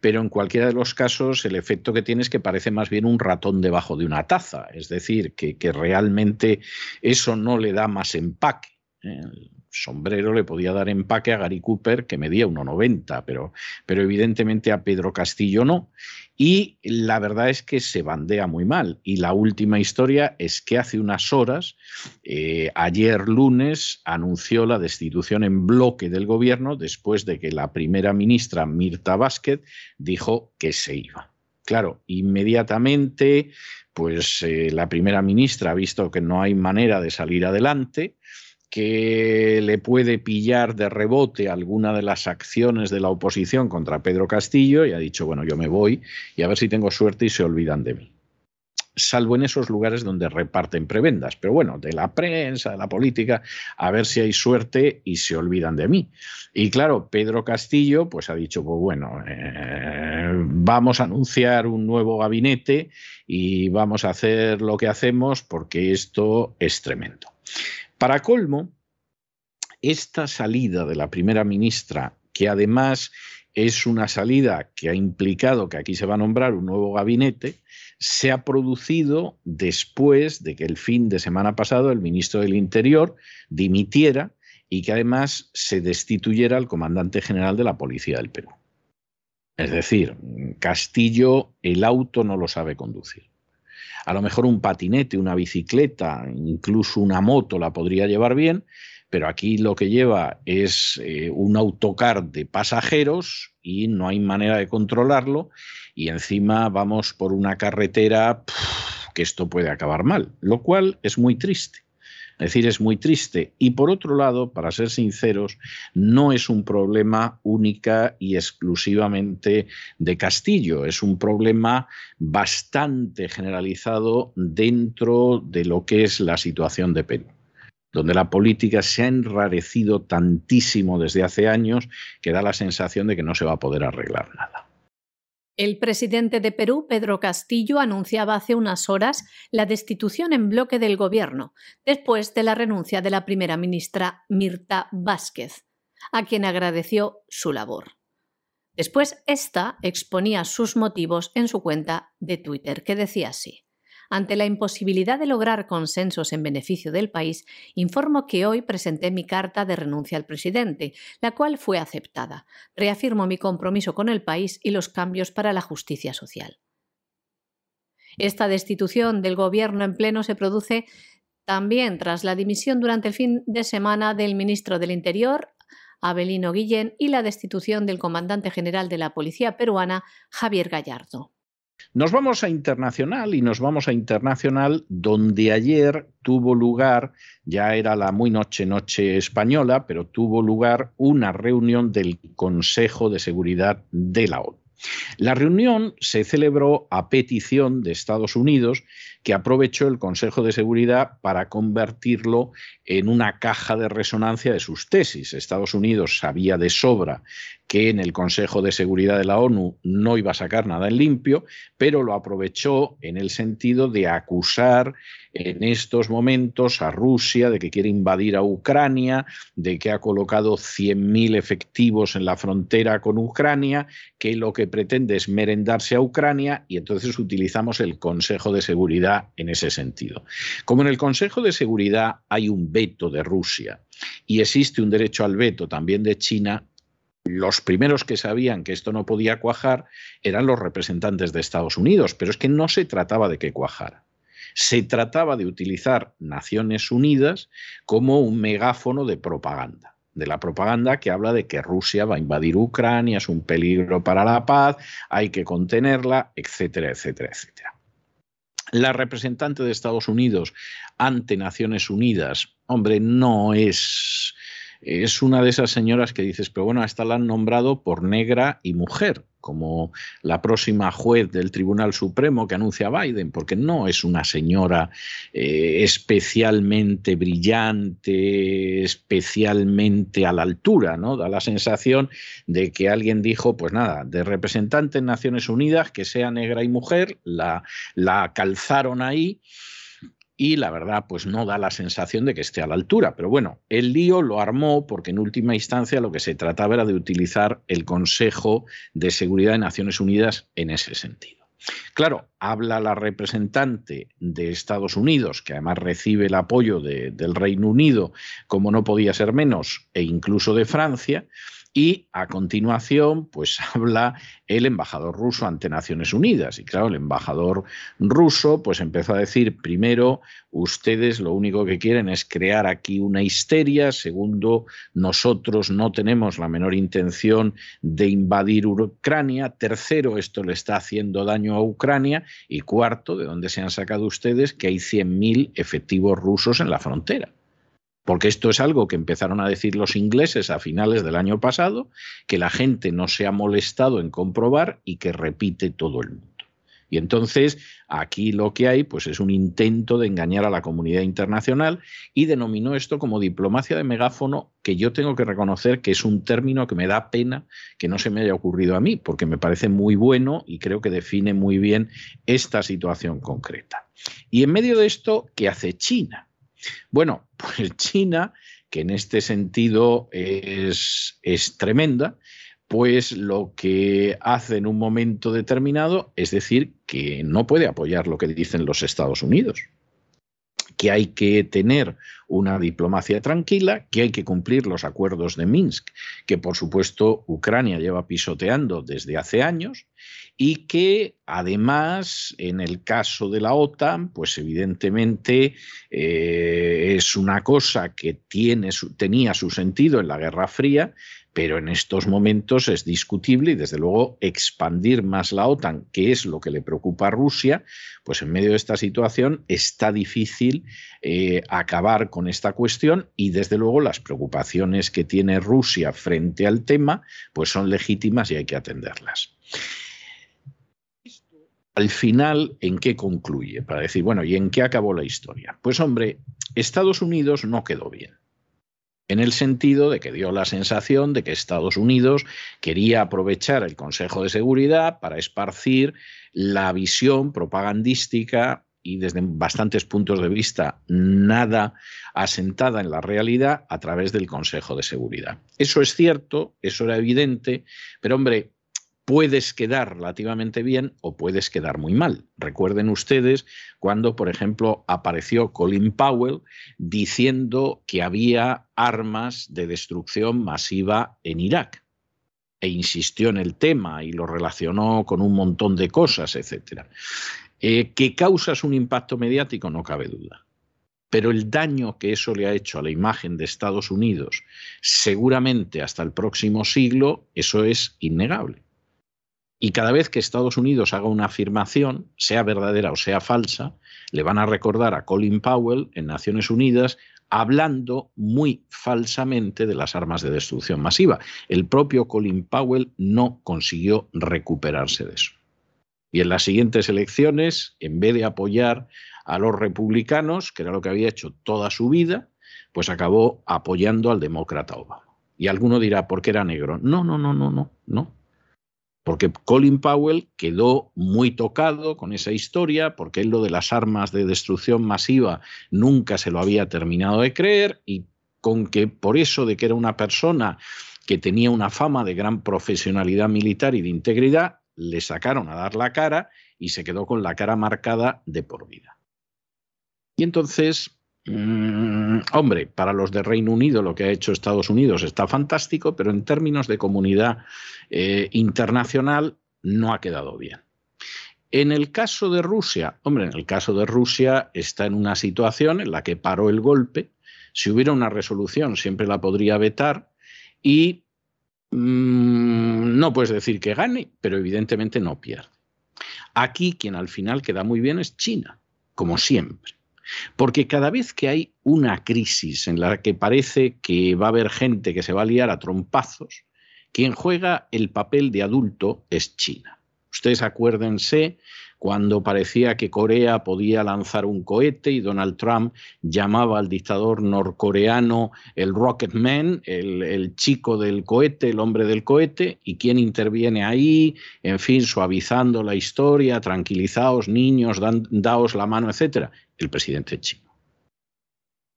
pero en cualquiera de los casos el efecto que tiene es que parece más bien un ratón debajo de una taza, es decir, que, que realmente eso no le da más empaque. El sombrero le podía dar empaque a Gary Cooper, que medía 1,90, pero, pero evidentemente a Pedro Castillo no. Y la verdad es que se bandea muy mal. Y la última historia es que hace unas horas, eh, ayer lunes, anunció la destitución en bloque del gobierno después de que la primera ministra Mirta Vázquez dijo que se iba. Claro, inmediatamente, pues eh, la primera ministra ha visto que no hay manera de salir adelante que le puede pillar de rebote alguna de las acciones de la oposición contra Pedro Castillo y ha dicho, bueno, yo me voy y a ver si tengo suerte y se olvidan de mí. Salvo en esos lugares donde reparten prebendas, pero bueno, de la prensa, de la política, a ver si hay suerte y se olvidan de mí. Y claro, Pedro Castillo pues ha dicho, pues bueno, eh, vamos a anunciar un nuevo gabinete y vamos a hacer lo que hacemos porque esto es tremendo. Para colmo, esta salida de la primera ministra, que además es una salida que ha implicado que aquí se va a nombrar un nuevo gabinete, se ha producido después de que el fin de semana pasado el ministro del Interior dimitiera y que además se destituyera al comandante general de la Policía del Perú. Es decir, Castillo el auto no lo sabe conducir. A lo mejor un patinete, una bicicleta, incluso una moto la podría llevar bien, pero aquí lo que lleva es eh, un autocar de pasajeros y no hay manera de controlarlo y encima vamos por una carretera que esto puede acabar mal, lo cual es muy triste. Es decir, es muy triste. Y por otro lado, para ser sinceros, no es un problema única y exclusivamente de Castillo, es un problema bastante generalizado dentro de lo que es la situación de Perú donde la política se ha enrarecido tantísimo desde hace años que da la sensación de que no se va a poder arreglar nada. El presidente de Perú, Pedro Castillo, anunciaba hace unas horas la destitución en bloque del gobierno, después de la renuncia de la primera ministra Mirta Vázquez, a quien agradeció su labor. Después, esta exponía sus motivos en su cuenta de Twitter, que decía así. Ante la imposibilidad de lograr consensos en beneficio del país, informo que hoy presenté mi carta de renuncia al presidente, la cual fue aceptada. Reafirmo mi compromiso con el país y los cambios para la justicia social. Esta destitución del gobierno en pleno se produce también tras la dimisión durante el fin de semana del ministro del Interior, Abelino Guillén, y la destitución del comandante general de la Policía peruana, Javier Gallardo. Nos vamos a internacional y nos vamos a internacional donde ayer tuvo lugar, ya era la muy noche noche española, pero tuvo lugar una reunión del Consejo de Seguridad de la ONU. La reunión se celebró a petición de Estados Unidos, que aprovechó el Consejo de Seguridad para convertirlo en una caja de resonancia de sus tesis. Estados Unidos sabía de sobra que en el Consejo de Seguridad de la ONU no iba a sacar nada en limpio, pero lo aprovechó en el sentido de acusar en estos momentos a Rusia de que quiere invadir a Ucrania, de que ha colocado 100.000 efectivos en la frontera con Ucrania, que lo que pretende es merendarse a Ucrania y entonces utilizamos el Consejo de Seguridad en ese sentido. Como en el Consejo de Seguridad hay un veto de Rusia y existe un derecho al veto también de China, los primeros que sabían que esto no podía cuajar eran los representantes de Estados Unidos, pero es que no se trataba de que cuajara. Se trataba de utilizar Naciones Unidas como un megáfono de propaganda, de la propaganda que habla de que Rusia va a invadir Ucrania, es un peligro para la paz, hay que contenerla, etcétera, etcétera, etcétera. La representante de Estados Unidos ante Naciones Unidas, hombre, no es es una de esas señoras que dices, pero bueno, esta la han nombrado por negra y mujer, como la próxima juez del Tribunal Supremo que anuncia Biden, porque no es una señora eh, especialmente brillante, especialmente a la altura, ¿no? Da la sensación de que alguien dijo, pues nada, de representante en Naciones Unidas, que sea negra y mujer, la, la calzaron ahí y la verdad pues no da la sensación de que esté a la altura. Pero bueno, el lío lo armó porque en última instancia lo que se trataba era de utilizar el Consejo de Seguridad de Naciones Unidas en ese sentido. Claro, habla la representante de Estados Unidos, que además recibe el apoyo del Reino Unido, como no podía ser menos, e incluso de Francia, y a continuación, pues habla el embajador ruso ante Naciones Unidas. Y claro, el embajador ruso, pues empezó a decir, primero, ustedes lo único que quieren es crear aquí una histeria. Segundo, nosotros no tenemos la menor intención de invadir Ucrania. Tercero, esto le está haciendo daño a Ucrania. Y cuarto, ¿de dónde se han sacado ustedes que hay 100.000 efectivos rusos en la frontera? Porque esto es algo que empezaron a decir los ingleses a finales del año pasado, que la gente no se ha molestado en comprobar y que repite todo el mundo. Y entonces aquí lo que hay pues es un intento de engañar a la comunidad internacional y denominó esto como diplomacia de megáfono, que yo tengo que reconocer que es un término que me da pena que no se me haya ocurrido a mí, porque me parece muy bueno y creo que define muy bien esta situación concreta. Y en medio de esto, ¿qué hace China? Bueno, pues China, que en este sentido es, es tremenda, pues lo que hace en un momento determinado es decir que no puede apoyar lo que dicen los Estados Unidos que hay que tener una diplomacia tranquila, que hay que cumplir los acuerdos de Minsk, que por supuesto Ucrania lleva pisoteando desde hace años, y que además en el caso de la OTAN, pues evidentemente eh, es una cosa que tiene tenía su sentido en la Guerra Fría, pero en estos momentos es discutible y desde luego expandir más la OTAN, que es lo que le preocupa a Rusia, pues en medio de esta situación está difícil eh, acabar con esta cuestión y desde luego las preocupaciones que tiene Rusia frente al tema pues son legítimas y hay que atenderlas. Al final, ¿en qué concluye? Para decir, bueno, ¿y en qué acabó la historia? Pues hombre, Estados Unidos no quedó bien en el sentido de que dio la sensación de que Estados Unidos quería aprovechar el Consejo de Seguridad para esparcir la visión propagandística y desde bastantes puntos de vista nada asentada en la realidad a través del Consejo de Seguridad. Eso es cierto, eso era evidente, pero hombre, puedes quedar relativamente bien o puedes quedar muy mal. Recuerden ustedes cuando, por ejemplo, apareció Colin Powell diciendo que había armas de destrucción masiva en Irak e insistió en el tema y lo relacionó con un montón de cosas, etc. Eh, ¿Que causas un impacto mediático? No cabe duda. Pero el daño que eso le ha hecho a la imagen de Estados Unidos, seguramente hasta el próximo siglo, eso es innegable. Y cada vez que Estados Unidos haga una afirmación, sea verdadera o sea falsa, le van a recordar a Colin Powell en Naciones Unidas hablando muy falsamente de las armas de destrucción masiva. El propio Colin Powell no consiguió recuperarse de eso. Y en las siguientes elecciones, en vez de apoyar a los republicanos, que era lo que había hecho toda su vida, pues acabó apoyando al demócrata Obama. Y alguno dirá, ¿por qué era negro? No, no, no, no, no, no porque Colin Powell quedó muy tocado con esa historia, porque él lo de las armas de destrucción masiva nunca se lo había terminado de creer y con que por eso de que era una persona que tenía una fama de gran profesionalidad militar y de integridad, le sacaron a dar la cara y se quedó con la cara marcada de por vida. Y entonces Mm, hombre, para los de Reino Unido lo que ha hecho Estados Unidos está fantástico, pero en términos de comunidad eh, internacional no ha quedado bien. En el caso de Rusia, hombre, en el caso de Rusia está en una situación en la que paró el golpe. Si hubiera una resolución, siempre la podría vetar y mm, no puedes decir que gane, pero evidentemente no pierde. Aquí quien al final queda muy bien es China, como siempre. Porque cada vez que hay una crisis en la que parece que va a haber gente que se va a liar a trompazos, quien juega el papel de adulto es China. Ustedes acuérdense cuando parecía que Corea podía lanzar un cohete y Donald Trump llamaba al dictador norcoreano el Rocket Man, el, chico del cohete, el hombre del cohete, y quién interviene ahí, en fin, suavizando la historia, tranquilizaos niños, daos la mano, etcétera, el presidente chino.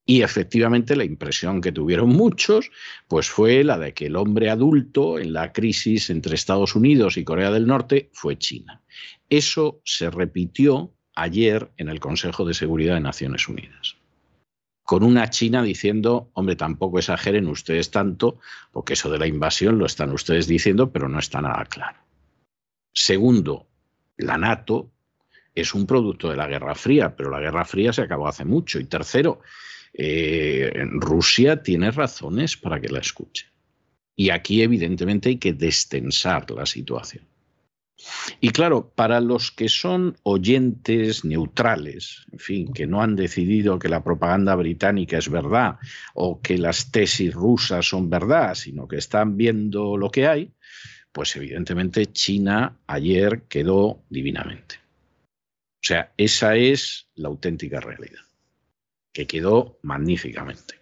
Y efectivamente la impresión que tuvieron muchos pues fue la de que el hombre adulto en la crisis entre Estados Unidos y Corea del Norte fue China. Eso se repitió ayer en el Consejo de Seguridad de Naciones Unidas. Con una China diciendo, hombre, tampoco exageren ustedes tanto, porque eso de la invasión lo están ustedes diciendo, pero no está nada claro. Segundo, la NATO es un producto de la Guerra Fría, pero la Guerra Fría se acabó hace mucho. Y tercero, eh, Rusia tiene razones para que la escuche. Y aquí evidentemente hay que destensar la situación. Y claro, para los que son oyentes neutrales, en fin, que no han decidido que la propaganda británica es verdad o que las tesis rusas son verdad, sino que están viendo lo que hay, pues evidentemente China ayer quedó divinamente. O sea, esa es la auténtica realidad que quedó magníficamente.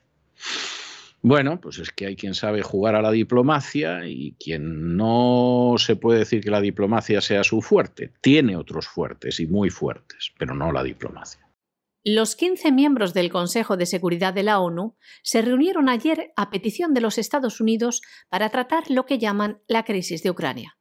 Bueno, pues es que hay quien sabe jugar a la diplomacia y quien no se puede decir que la diplomacia sea su fuerte. Tiene otros fuertes y muy fuertes, pero no la diplomacia. Los 15 miembros del Consejo de Seguridad de la ONU se reunieron ayer a petición de los Estados Unidos para tratar lo que llaman la crisis de Ucrania.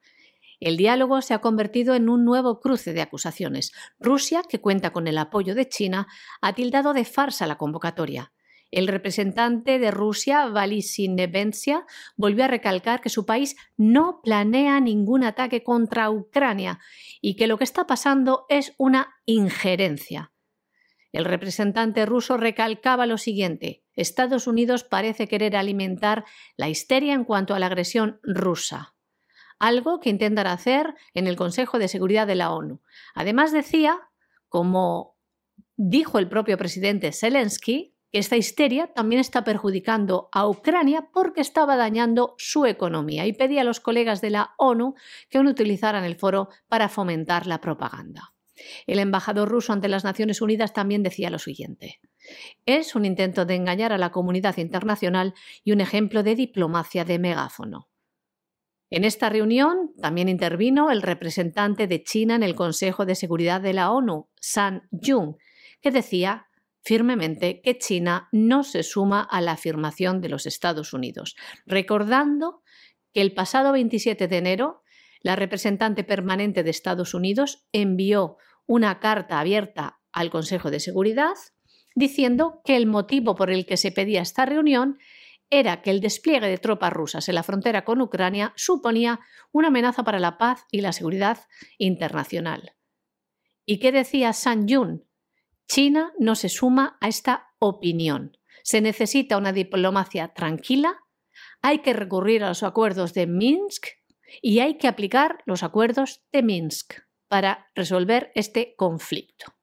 El diálogo se ha convertido en un nuevo cruce de acusaciones. Rusia, que cuenta con el apoyo de China, ha tildado de farsa la convocatoria. El representante de Rusia, Valisy Nebensia, volvió a recalcar que su país no planea ningún ataque contra Ucrania y que lo que está pasando es una injerencia. El representante ruso recalcaba lo siguiente Estados Unidos parece querer alimentar la histeria en cuanto a la agresión rusa algo que intentan hacer en el Consejo de Seguridad de la ONU. Además decía, como dijo el propio presidente Zelensky, que esta histeria también está perjudicando a Ucrania porque estaba dañando su economía y pedía a los colegas de la ONU que no utilizaran el foro para fomentar la propaganda. El embajador ruso ante las Naciones Unidas también decía lo siguiente. Es un intento de engañar a la comunidad internacional y un ejemplo de diplomacia de megáfono. En esta reunión también intervino el representante de China en el Consejo de Seguridad de la ONU, San Jung, que decía firmemente que China no se suma a la afirmación de los Estados Unidos, recordando que el pasado 27 de enero La representante permanente de Estados Unidos envió una carta abierta al Consejo de Seguridad diciendo que el motivo por el que se pedía esta reunión era que el despliegue de tropas rusas en la frontera con Ucrania suponía una amenaza para la paz y la seguridad internacional. ¿Y qué decía San Yun? China no se suma a esta opinión. Se necesita una diplomacia tranquila, hay que recurrir a los acuerdos de Minsk y hay que aplicar los acuerdos de Minsk para resolver este conflicto.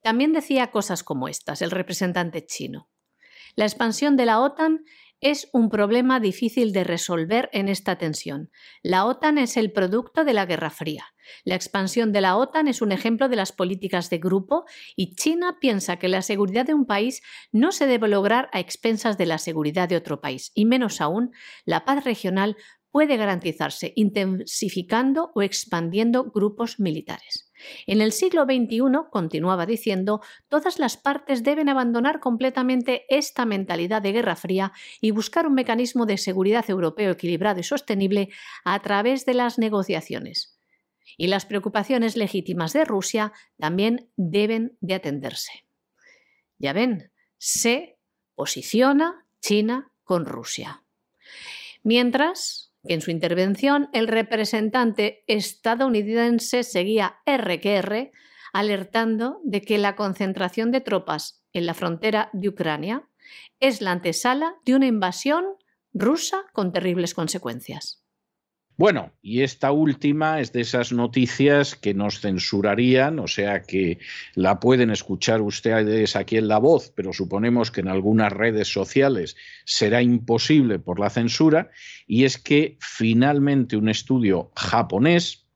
También decía cosas como estas el representante chino. La expansión de la OTAN es un problema difícil de resolver en esta tensión. La OTAN es el producto de la Guerra Fría. La expansión de la OTAN es un ejemplo de las políticas de grupo y China piensa que la seguridad de un país no se debe lograr a expensas de la seguridad de otro país, y menos aún, la paz regional puede garantizarse intensificando o expandiendo grupos militares. En el siglo XXI, continuaba diciendo, todas las partes deben abandonar completamente esta mentalidad de Guerra Fría y buscar un mecanismo de seguridad europeo equilibrado y sostenible a través de las negociaciones. Y las preocupaciones legítimas de Rusia también deben de atenderse. Ya ven, se posiciona China con Rusia. Mientras, en su intervención el representante estadounidense seguía RQR alertando de que la concentración de tropas en la frontera de Ucrania es la antesala de una invasión rusa con terribles consecuencias. Bueno, y esta última es de esas noticias que nos censurarían, o sea que la pueden escuchar ustedes aquí en la voz, pero suponemos que en algunas redes sociales será imposible por la censura, y es que finalmente un estudio japonés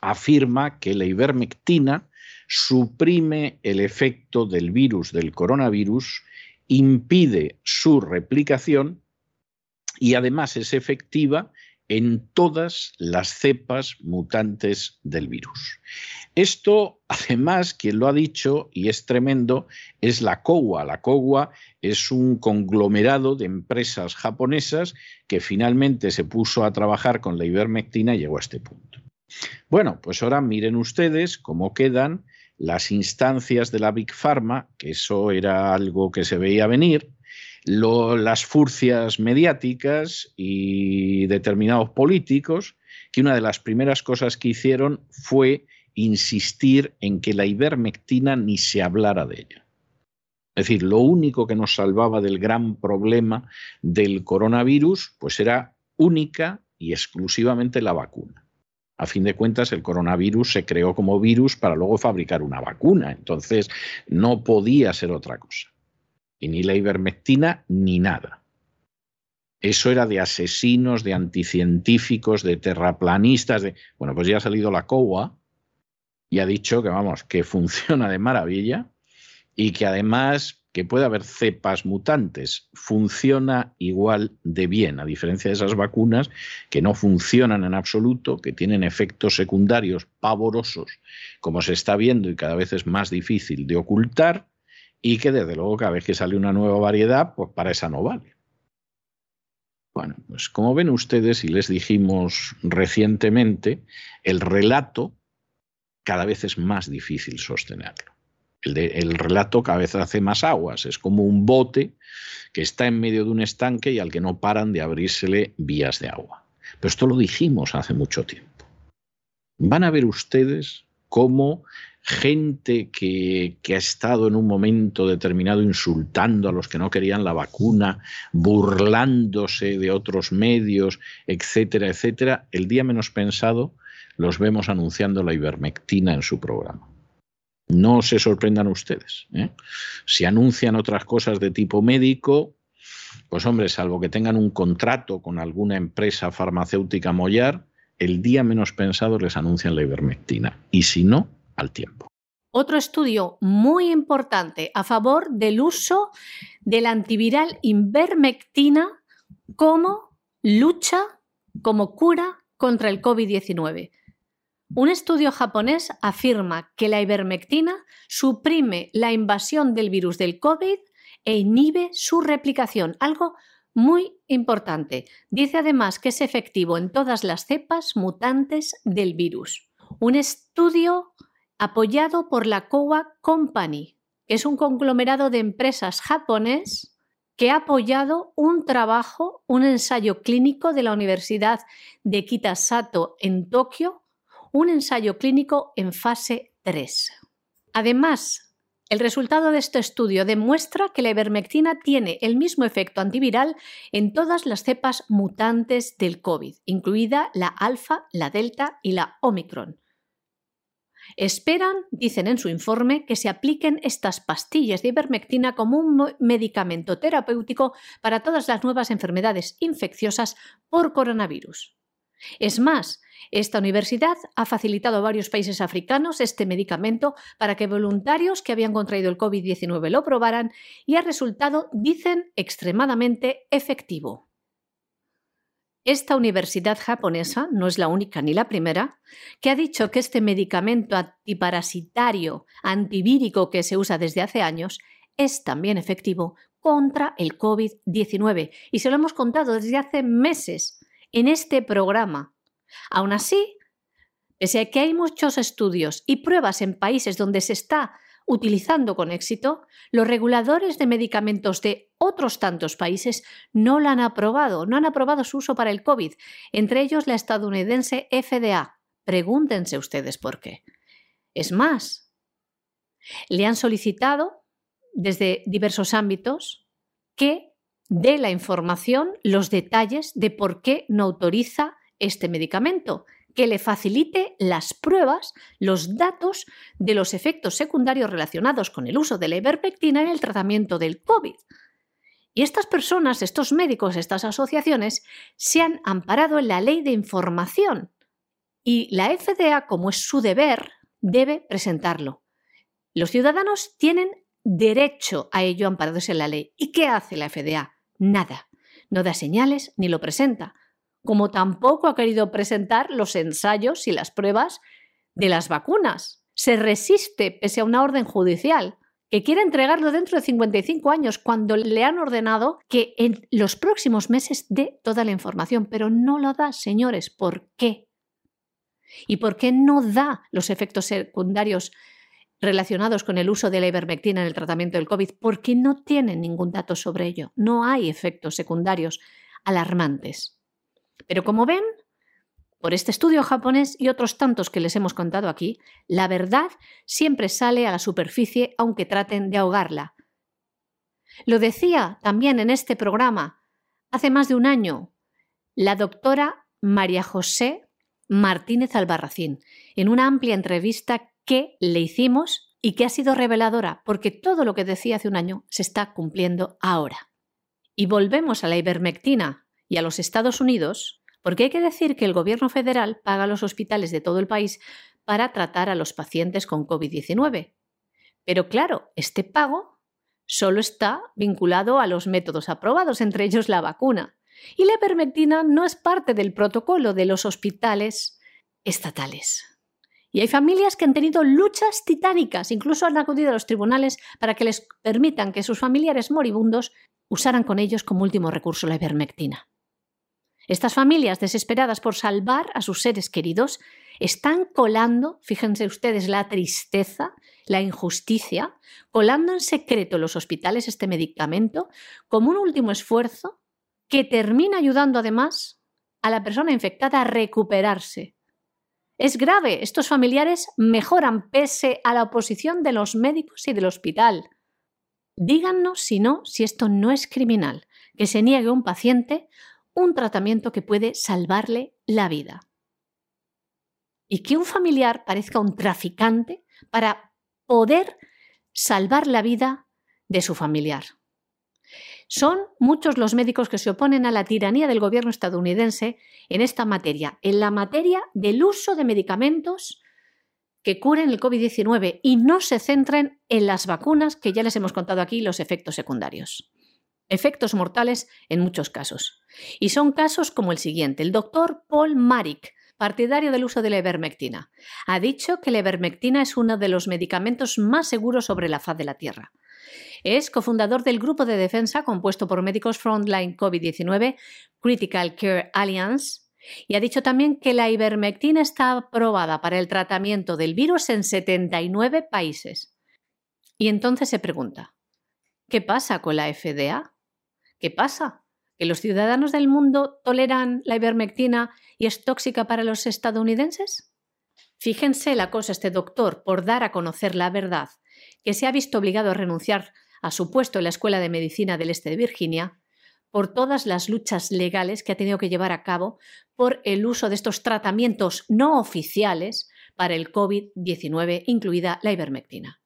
afirma que la ivermectina suprime el efecto del virus del coronavirus, impide su replicación y además es efectiva en todas las cepas mutantes del virus. Esto, además, quien lo ha dicho, y es tremendo, es la COWA. La COWA es un conglomerado de empresas japonesas que finalmente se puso a trabajar con la ivermectina y llegó a este punto. Bueno, pues ahora miren ustedes cómo quedan las instancias de la Big Pharma, que eso era algo que se veía venir, las furcias mediáticas y determinados políticos, que una de las primeras cosas que hicieron fue insistir en que la ivermectina ni se hablara de ella. Es decir, lo único que nos salvaba del gran problema del coronavirus, pues era única y exclusivamente la vacuna. A fin de cuentas, el coronavirus se creó como virus para luego fabricar una vacuna, entonces no podía ser otra cosa y ni la ivermectina ni nada. Eso era de asesinos, de anticientíficos, de terraplanistas, de... Bueno, pues ya ha salido la COA y ha dicho que, vamos, que funciona de maravilla y que además que puede haber cepas mutantes, funciona igual de bien, a diferencia de esas vacunas que no funcionan en absoluto, que tienen efectos secundarios pavorosos, como se está viendo y cada vez es más difícil de ocultar, y que desde luego cada vez que sale una nueva variedad, pues para esa no vale. Bueno, pues como ven ustedes y les dijimos recientemente, el relato cada vez es más difícil sostenerlo. El, el, relato cada vez hace más aguas, es como un bote que está en medio de un estanque y al que no paran de abrírsele vías de agua. Pero esto lo dijimos hace mucho tiempo. Van a ver ustedes cómo gente que, ha estado en un momento determinado insultando a los que no querían la vacuna, burlándose de otros medios, etcétera, etcétera, el día menos pensado los vemos anunciando la ivermectina en su programa. No se sorprendan ustedes. ¿eh? Si anuncian otras cosas de tipo médico, pues hombre, salvo que tengan un contrato con alguna empresa farmacéutica mollar, el día menos pensado les anuncian la ivermectina. Y si no, tiempo. Otro estudio muy importante a favor del uso del antiviral invermectina como lucha, como cura contra el COVID-19. Un estudio japonés afirma que la ivermectina suprime la invasión del virus del COVID e inhibe su replicación, algo muy importante. Dice además que es efectivo en todas las cepas mutantes del virus. Un estudio apoyado por la Kowa Company, que es un conglomerado de empresas japonés que ha apoyado un trabajo, un ensayo clínico de la Universidad de Kitasato en Tokio, un ensayo clínico en fase 3. Además, el resultado de este estudio demuestra que la ivermectina tiene el mismo efecto antiviral en todas las cepas mutantes del COVID, incluida la alfa, la delta y la omicron. Esperan, dicen en su informe, que se apliquen estas pastillas de ivermectina como un medicamento terapéutico para todas las nuevas enfermedades infecciosas por coronavirus. Es más, esta universidad ha facilitado a varios países africanos este medicamento para que voluntarios que habían contraído el COVID-19 lo probaran y ha resultado, dicen, extremadamente efectivo. Esta universidad japonesa no es la única ni la primera que ha dicho que este medicamento antiparasitario antivírico que se usa desde hace años es también efectivo contra el COVID-19 y se lo hemos contado desde hace meses en este programa. Aún así, pese a que hay muchos estudios y pruebas en países donde se está utilizando con éxito, los reguladores de medicamentos de otros tantos países no lo han aprobado, no han aprobado su uso para el COVID, entre ellos la estadounidense FDA. Pregúntense ustedes por qué. Es más, le han solicitado desde diversos ámbitos que dé la información, los detalles de por qué no autoriza este medicamento, que le facilite las pruebas, los datos de los efectos secundarios relacionados con el uso de la ivermectina en el tratamiento del COVID. Y estas personas, estos médicos, estas asociaciones, se han amparado en la ley de información y la FDA, como es su deber, debe presentarlo. Los ciudadanos tienen derecho a ello amparados en la ley. ¿Y qué hace la FDA? nada. No da señales ni lo presenta, como tampoco ha querido presentar los ensayos y las pruebas de las vacunas. Se resiste pese a una orden judicial que quiere entregarlo dentro de 55 años cuando le han ordenado que en los próximos meses dé toda la información, pero no lo da, señores. ¿Por qué? ¿Y por qué no da los efectos secundarios relacionados con el uso de la ivermectina en el tratamiento del COVID porque no tienen ningún dato sobre ello. No hay efectos secundarios alarmantes. Pero como ven, por este estudio japonés y otros tantos que les hemos contado aquí, la verdad siempre sale a la superficie aunque traten de ahogarla. Lo decía también en este programa hace más de un año la doctora María José Martínez Albarracín en una amplia entrevista que le hicimos y que ha sido reveladora, porque todo lo que decía hace un año se está cumpliendo ahora. Y volvemos a la ivermectina y a los Estados Unidos, porque hay que decir que el gobierno federal paga a los hospitales de todo el país para tratar a los pacientes con COVID-19. Pero claro, este pago solo está vinculado a los métodos aprobados, entre ellos la vacuna. Y la ivermectina no es parte del protocolo de los hospitales estatales. Y hay familias que han tenido luchas titánicas, incluso han acudido a los tribunales para que les permitan que sus familiares moribundos usaran con ellos como último recurso la ivermectina. Estas familias, desesperadas por salvar a sus seres queridos, están colando, fíjense ustedes la tristeza, la injusticia, colando en secreto en los hospitales este medicamento como un último esfuerzo que termina ayudando además a la persona infectada a recuperarse es grave. Estos familiares mejoran pese a la oposición de los médicos y del hospital. Díganos, si no, si esto no es criminal, que se niegue un paciente un tratamiento que puede salvarle la vida. Y que un familiar parezca un traficante para poder salvar la vida de su familiar. Son muchos los médicos que se oponen a la tiranía del gobierno estadounidense en esta materia, en la materia del uso de medicamentos que curen el COVID-19 y no se centren en las vacunas que ya les hemos contado aquí los efectos secundarios. Efectos mortales en muchos casos. Y son casos como el siguiente. El doctor Paul Marik, partidario del uso de la ivermectina, ha dicho que la ivermectina es uno de los medicamentos más seguros sobre la faz de la Tierra. Es cofundador del grupo de defensa compuesto por médicos Frontline COVID-19, Critical Care Alliance, y ha dicho también que la ivermectina está aprobada para el tratamiento del virus en 79 países. Y entonces se pregunta, ¿qué pasa con la FDA? ¿Qué pasa? ¿Que los ciudadanos del mundo toleran la ivermectina y es tóxica para los estadounidenses? Fíjense la cosa este doctor por dar a conocer la verdad, que se ha visto obligado a renunciar a su puesto en la Escuela de Medicina del Este de Virginia por todas las luchas legales que ha tenido que llevar a cabo por el uso de estos tratamientos no oficiales para el COVID-19, incluida la ivermectina.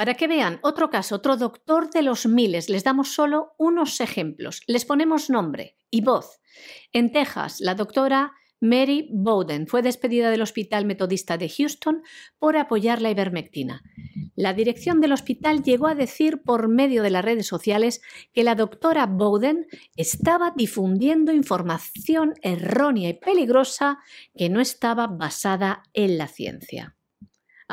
Para que vean otro caso, otro doctor de los miles, les damos solo unos ejemplos. Les ponemos nombre y voz. En Texas, la doctora Mary Bowden fue despedida del Hospital Metodista de Houston por apoyar la ivermectina. La dirección del hospital llegó a decir por medio de las redes sociales que la doctora Bowden estaba difundiendo información errónea y peligrosa que no estaba basada en la ciencia.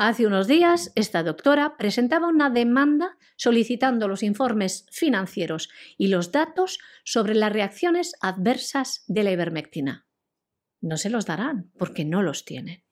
Hace unos días, esta doctora presentaba una demanda solicitando los informes financieros y los datos sobre las reacciones adversas de la ivermectina no se los darán porque no los tienen.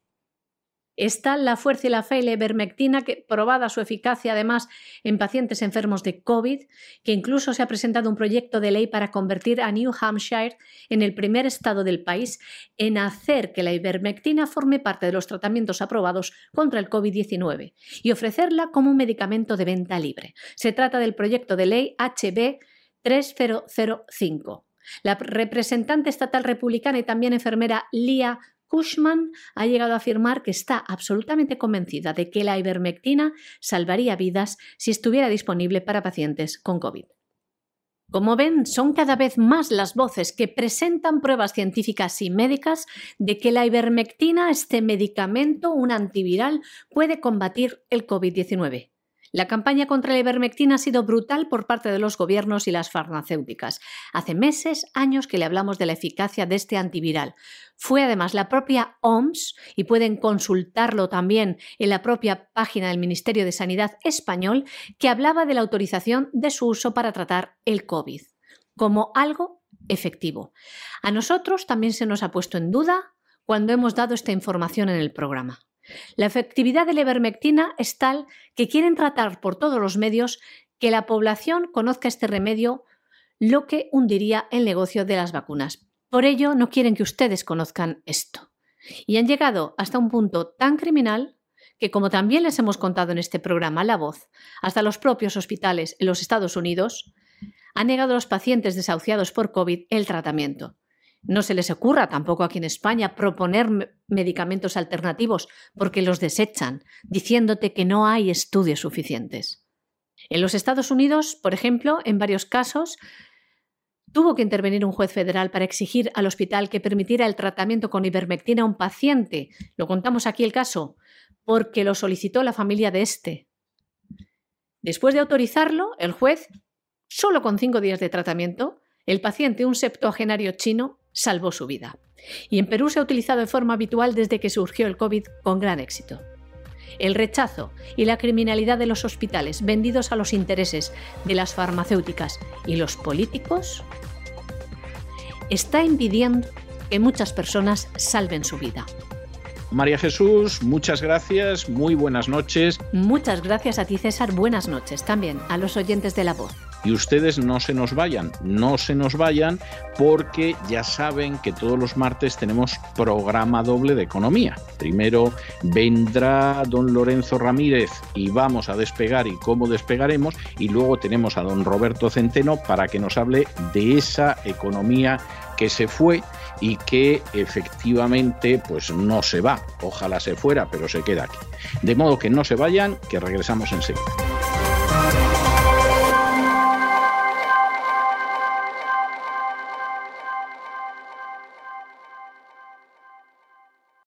Está la fuerza y la fe y la ivermectina, que, probada su eficacia además en pacientes enfermos de COVID, que incluso se ha presentado un proyecto de ley para convertir a New Hampshire en el primer estado del país en hacer que la ivermectina forme parte de los tratamientos aprobados contra el COVID-19 y ofrecerla como un medicamento de venta libre. Se trata del proyecto de ley HB 3005 la representante estatal republicana y también enfermera Lia Cushman ha llegado a afirmar que está absolutamente convencida de que la ivermectina salvaría vidas si estuviera disponible para pacientes con COVID. Como ven, son cada vez más las voces que presentan pruebas científicas y médicas de que la ivermectina, este medicamento, un antiviral, puede combatir el COVID-19. La campaña contra la ivermectina ha sido brutal por parte de los gobiernos y las farmacéuticas. Hace meses, años que le hablamos de la eficacia de este antiviral. Fue además la propia OMS, y pueden consultarlo también en la propia página del Ministerio de Sanidad español, que hablaba de la autorización de su uso para tratar el COVID como algo efectivo. A nosotros también se nos ha puesto en duda cuando hemos dado esta información en el programa. La efectividad de la ivermectina es tal que quieren tratar por todos los medios que la población conozca este remedio, lo que hundiría el negocio de las vacunas. Por ello, no quieren que ustedes conozcan esto. Y han llegado hasta un punto tan criminal que, como también les hemos contado en este programa La Voz, hasta los propios hospitales en los Estados Unidos han negado a los pacientes desahuciados por COVID el tratamiento. No se les ocurra tampoco aquí en España proponer medicamentos alternativos porque los desechan, diciéndote que no hay estudios suficientes. En los Estados Unidos, por ejemplo, en varios casos, tuvo que intervenir un juez federal para exigir al hospital que permitiera el tratamiento con ivermectina a un paciente. Lo contamos aquí el caso, porque lo solicitó la familia de este. Después de autorizarlo, el juez, solo con cinco días de tratamiento, el paciente, un septuagenario chino, salvó su vida. Y en Perú se ha utilizado de forma habitual desde que surgió el COVID con gran éxito. El rechazo y la criminalidad de los hospitales vendidos a los intereses de las farmacéuticas y los políticos está impidiendo que muchas personas salven su vida. María Jesús, muchas gracias, muy buenas noches. Muchas gracias a ti César, buenas noches también a los oyentes de la voz. Y ustedes no se nos vayan, no se nos vayan porque ya saben que todos los martes tenemos programa doble de economía. Primero vendrá don Lorenzo Ramírez y vamos a despegar y cómo despegaremos y luego tenemos a don Roberto Centeno para que nos hable de esa economía que se fue y que efectivamente pues no se va. Ojalá se fuera, pero se queda aquí. De modo que no se vayan, que regresamos enseguida.